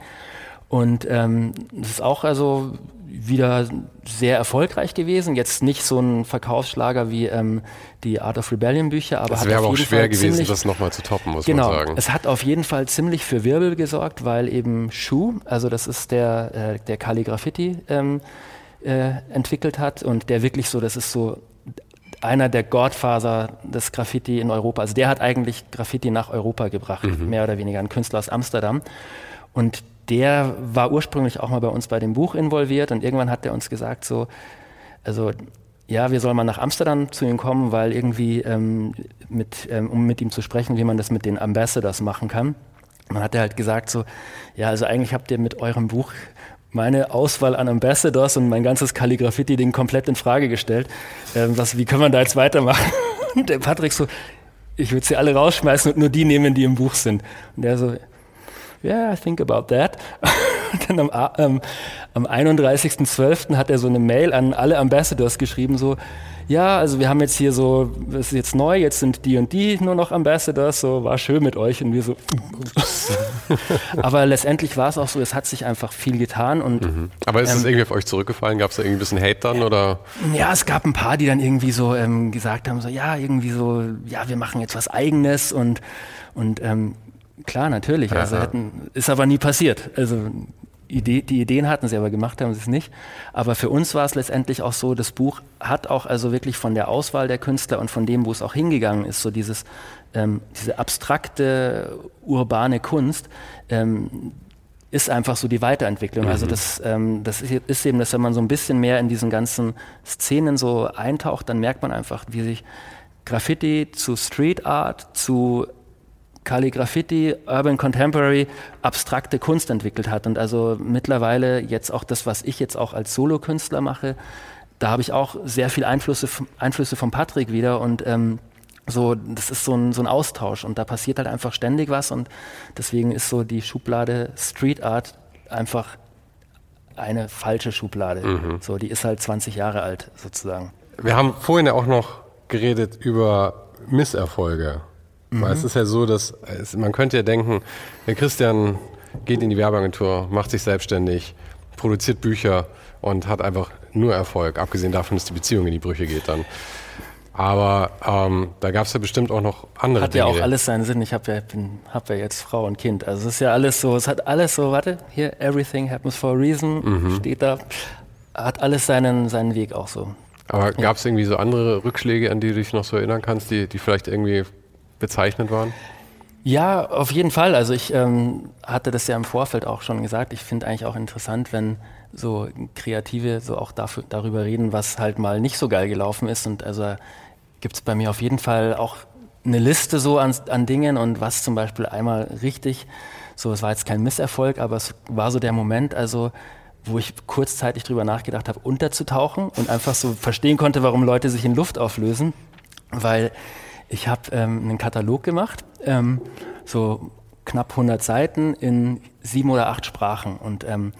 Und ähm, das ist auch also wieder sehr erfolgreich gewesen. Jetzt nicht so ein Verkaufsschlager wie ähm, die Art of Rebellion Bücher, aber es wäre aber auch schwer Fall gewesen, ziemlich, das nochmal zu toppen, muss genau, man sagen. Es hat auf jeden Fall ziemlich für Wirbel gesorgt, weil eben Shu, also das ist der, äh, der Calligraffiti ähm, äh, entwickelt hat und der wirklich so, das ist so einer der Godfather des Graffiti in Europa. Also der hat eigentlich Graffiti nach Europa gebracht, mhm. mehr oder weniger, ein Künstler aus Amsterdam. Und der war ursprünglich auch mal bei uns bei dem Buch involviert und irgendwann hat er uns gesagt, so, also ja, wir sollen mal nach Amsterdam zu ihm kommen, weil irgendwie, ähm, mit, ähm, um mit ihm zu sprechen, wie man das mit den Ambassadors machen kann. Dann hat er halt gesagt so, ja, also eigentlich habt ihr mit eurem Buch meine Auswahl an Ambassadors und mein ganzes Calligraffiti-Ding komplett in Frage gestellt. Ähm, was, wie können wir da jetzt weitermachen? Und der Patrick so, ich würde sie alle rausschmeißen und nur die nehmen, die im Buch sind. Und der so, yeah, I think about that. Und dann am, ähm, am 31.12. hat er so eine Mail an alle Ambassadors geschrieben, so, ja, also wir haben jetzt hier so, das ist jetzt neu, jetzt sind die und die nur noch Ambassadors, so war schön mit euch und wir so. Aber letztendlich war es auch so, es hat sich einfach viel getan und. Mhm. Aber ist ähm, es irgendwie auf euch zurückgefallen? Gab es da irgendwie ein bisschen Hate dann oder? Ja, es gab ein paar, die dann irgendwie so ähm, gesagt haben, so ja, irgendwie so, ja, wir machen jetzt was Eigenes und und ähm, Klar, natürlich. Also hätten, ist aber nie passiert. Also Idee, die Ideen hatten sie, aber gemacht haben sie es nicht. Aber für uns war es letztendlich auch so, das Buch hat auch also wirklich von der Auswahl der Künstler und von dem, wo es auch hingegangen ist, so dieses, ähm, diese abstrakte urbane Kunst, ähm, ist einfach so die Weiterentwicklung. Also mhm. Also das, ähm, das ist eben, dass wenn man so ein bisschen mehr in diesen ganzen Szenen so eintaucht, dann merkt man einfach, wie sich Graffiti zu Street Art, zu Calligraffiti, Urban Contemporary, abstrakte Kunst entwickelt hat. Und also mittlerweile jetzt auch das, was ich jetzt auch als Solokünstler mache, da habe ich auch sehr viel Einflüsse, Einflüsse von Patrick wieder und ähm, so, das ist so ein, so ein Austausch und da passiert halt einfach ständig was und deswegen ist so die Schublade Street Art einfach eine falsche Schublade. Mhm. So, die ist halt 20 Jahre alt sozusagen. Wir haben vorhin ja auch noch geredet über Misserfolge. Mhm. Weil es ist ja so, dass es, man könnte ja denken, der Christian geht in die Werbeagentur, macht sich selbstständig, produziert Bücher und hat einfach nur Erfolg, abgesehen davon, dass die Beziehung in die Brüche geht dann. Aber ähm, da gab es ja bestimmt auch noch andere hat Dinge. Hat ja auch alles seinen Sinn. Ich habe ja, hab ja jetzt Frau und Kind. Also es ist ja alles so, es hat alles so, warte, hier, everything happens for a reason, mhm. steht da, hat alles seinen, seinen Weg auch so. Aber gab es irgendwie so andere Rückschläge, an die du dich noch so erinnern kannst, die, die vielleicht irgendwie bezeichnend waren? Ja, auf jeden Fall. Also ich ähm, hatte das ja im Vorfeld auch schon gesagt. Ich finde eigentlich auch interessant, wenn so Kreative so auch dafür, darüber reden, was halt mal nicht so geil gelaufen ist. Und also gibt es bei mir auf jeden Fall auch eine Liste so an, an Dingen und was zum Beispiel einmal richtig, so es war jetzt kein Misserfolg, aber es war so der Moment, also wo ich kurzzeitig drüber nachgedacht habe, unterzutauchen und einfach so verstehen konnte, warum Leute sich in Luft auflösen, weil ich habe ähm, einen Katalog gemacht, ähm, so knapp 100 Seiten in sieben oder acht Sprachen und ähm,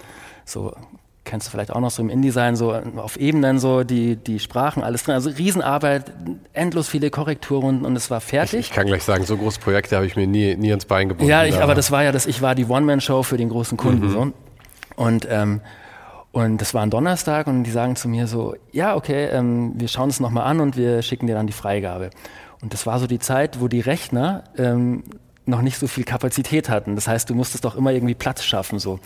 so kennst du vielleicht auch noch so im InDesign, so auf Ebenen so die, die Sprachen, alles drin. Also Riesenarbeit, endlos viele Korrekturen und es war fertig. Ich, ich kann gleich sagen, so große Projekte habe ich mir nie, nie ins Bein gebunden. Ja, ich, aber das war ja das, ich war die One-Man-Show für den großen Kunden. Mhm. So. Und, ähm, und das war ein Donnerstag und die sagen zu mir so, ja, okay, ähm, wir schauen es nochmal an und wir schicken dir dann die Freigabe. Und das war so die Zeit, wo die Rechner ähm, noch nicht so viel Kapazität hatten. Das heißt, du musstest doch immer irgendwie Platz schaffen so.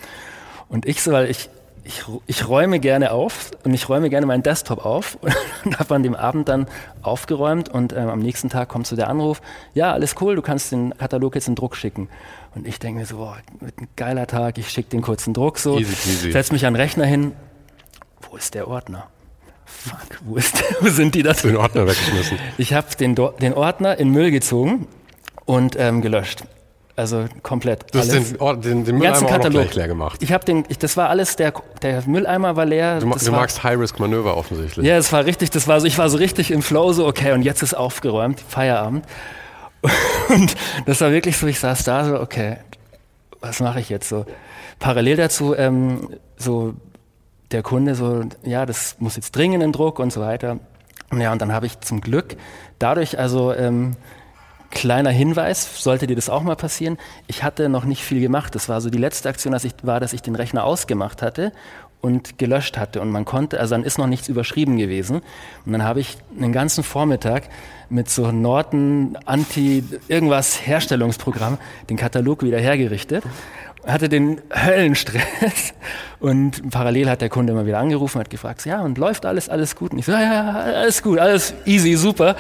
Und ich so, weil ich ich, ich räume gerne auf und ich räume gerne meinen Desktop auf und habe an dem Abend dann aufgeräumt und ähm, am nächsten Tag kommt so der Anruf, ja, alles cool, du kannst den Katalog jetzt in Druck schicken. Und ich denke mir so, boah, ein geiler Tag, ich schicke den kurzen Druck so, setze mich an den Rechner hin, wo ist der Ordner? Fuck, wo, ist wo sind die das? Den Ordner weggeschmissen. Ich habe den, den Ordner in Müll gezogen und ähm, gelöscht. Also komplett. Du hast den, den, den Mülleimer auch noch leer gemacht. Ich habe den, ich, das war alles, der, der Mülleimer war leer. Du, du war, magst High-Risk-Manöver offensichtlich. Ja, es war richtig, das war so, ich war so richtig im Flow, so okay, und jetzt ist aufgeräumt, Feierabend. Und das war wirklich so, ich saß da so, okay, was mache ich jetzt so? Parallel dazu, ähm, so der Kunde so, ja, das muss jetzt dringend in Druck und so weiter. Ja, und dann habe ich zum Glück dadurch also ähm, Kleiner Hinweis, sollte dir das auch mal passieren, ich hatte noch nicht viel gemacht. Das war so die letzte Aktion, dass ich, war, dass ich den Rechner ausgemacht hatte und gelöscht hatte. Und man konnte, also dann ist noch nichts überschrieben gewesen. Und dann habe ich einen ganzen Vormittag mit so Norton Anti irgendwas Herstellungsprogramm den Katalog wieder hergerichtet hatte den Höllenstress und parallel hat der Kunde immer wieder angerufen, hat gefragt, ja, und läuft alles, alles gut? Und ich so, ja, ja, alles gut, alles easy, super.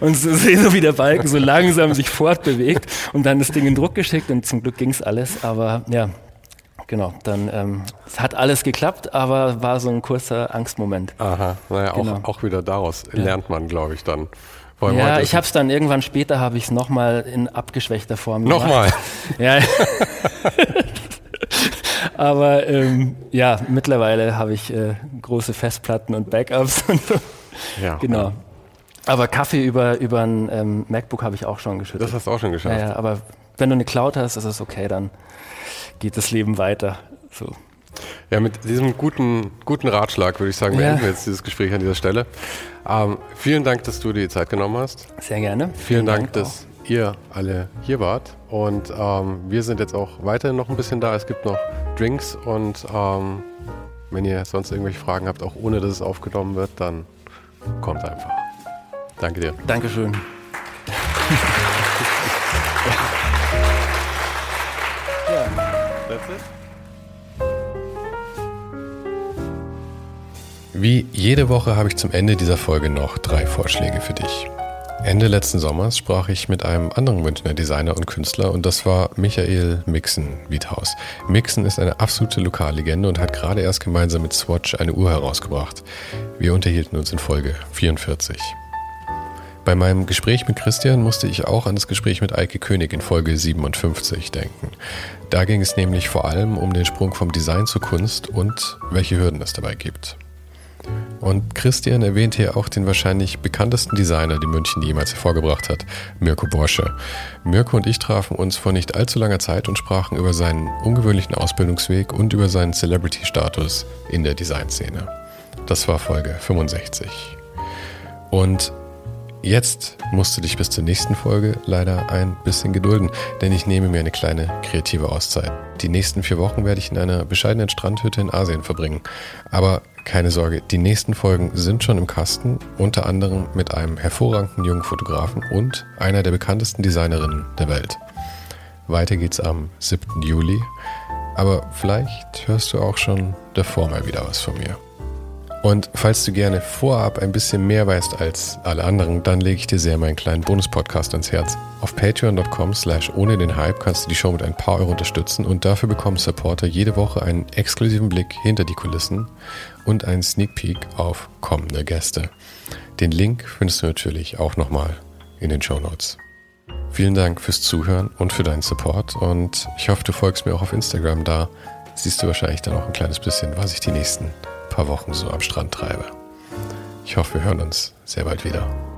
Und so sehe so wie der Balken so langsam sich fortbewegt und dann das Ding in Druck geschickt und zum Glück ging's alles, aber ja, genau, dann ähm, es hat alles geklappt, aber war so ein kurzer Angstmoment. Aha, naja, genau. auch, auch wieder daraus ja. lernt man, glaube ich, dann. Ja, ich habe es dann irgendwann später, habe ich es nochmal in abgeschwächter Form gemacht. Nochmal? ja. Aber ähm, ja, mittlerweile habe ich äh, große Festplatten und Backups. Und so. Ja. Genau. Aber Kaffee über, über ein ähm, MacBook habe ich auch schon geschüttet. Das hast du auch schon geschafft. Ja, ja, aber wenn du eine Cloud hast, ist es okay, dann geht das Leben weiter. So. Ja, mit diesem guten, guten Ratschlag würde ich sagen, beenden ja. wir jetzt dieses Gespräch an dieser Stelle. Ähm, vielen Dank, dass du dir die Zeit genommen hast. Sehr gerne. Vielen, vielen Dank, Dank dass ihr alle hier wart. Und ähm, wir sind jetzt auch weiterhin noch ein bisschen da. Es gibt noch Drinks und ähm, wenn ihr sonst irgendwelche Fragen habt, auch ohne dass es aufgenommen wird, dann kommt einfach. Danke dir. Dankeschön. Wie jede Woche habe ich zum Ende dieser Folge noch drei Vorschläge für dich. Ende letzten Sommers sprach ich mit einem anderen Münchner Designer und Künstler und das war Michael Mixen Wiedhaus. Mixen ist eine absolute Lokallegende und hat gerade erst gemeinsam mit Swatch eine Uhr herausgebracht. Wir unterhielten uns in Folge 44. Bei meinem Gespräch mit Christian musste ich auch an das Gespräch mit Eike König in Folge 57 denken. Da ging es nämlich vor allem um den Sprung vom Design zur Kunst und welche Hürden es dabei gibt. Und Christian erwähnt hier auch den wahrscheinlich bekanntesten Designer, den München jemals hervorgebracht hat, Mirko Borsche. Mirko und ich trafen uns vor nicht allzu langer Zeit und sprachen über seinen ungewöhnlichen Ausbildungsweg und über seinen Celebrity-Status in der Designszene. Das war Folge 65. Und Jetzt musst du dich bis zur nächsten Folge leider ein bisschen gedulden, denn ich nehme mir eine kleine kreative Auszeit. Die nächsten vier Wochen werde ich in einer bescheidenen Strandhütte in Asien verbringen. Aber keine Sorge, die nächsten Folgen sind schon im Kasten, unter anderem mit einem hervorragenden jungen Fotografen und einer der bekanntesten Designerinnen der Welt. Weiter geht's am 7. Juli, aber vielleicht hörst du auch schon davor mal wieder was von mir. Und falls du gerne vorab ein bisschen mehr weißt als alle anderen, dann lege ich dir sehr meinen kleinen Bonus-Podcast ans Herz. Auf patreon.com slash ohne den Hype kannst du die Show mit ein paar Euro unterstützen und dafür bekommen Supporter jede Woche einen exklusiven Blick hinter die Kulissen und einen Sneak Peek auf kommende Gäste. Den Link findest du natürlich auch nochmal in den Show Notes. Vielen Dank fürs Zuhören und für deinen Support und ich hoffe, du folgst mir auch auf Instagram. Da siehst du wahrscheinlich dann auch ein kleines bisschen, was ich die nächsten paar Wochen so am Strand treibe. Ich hoffe, wir hören uns sehr bald wieder.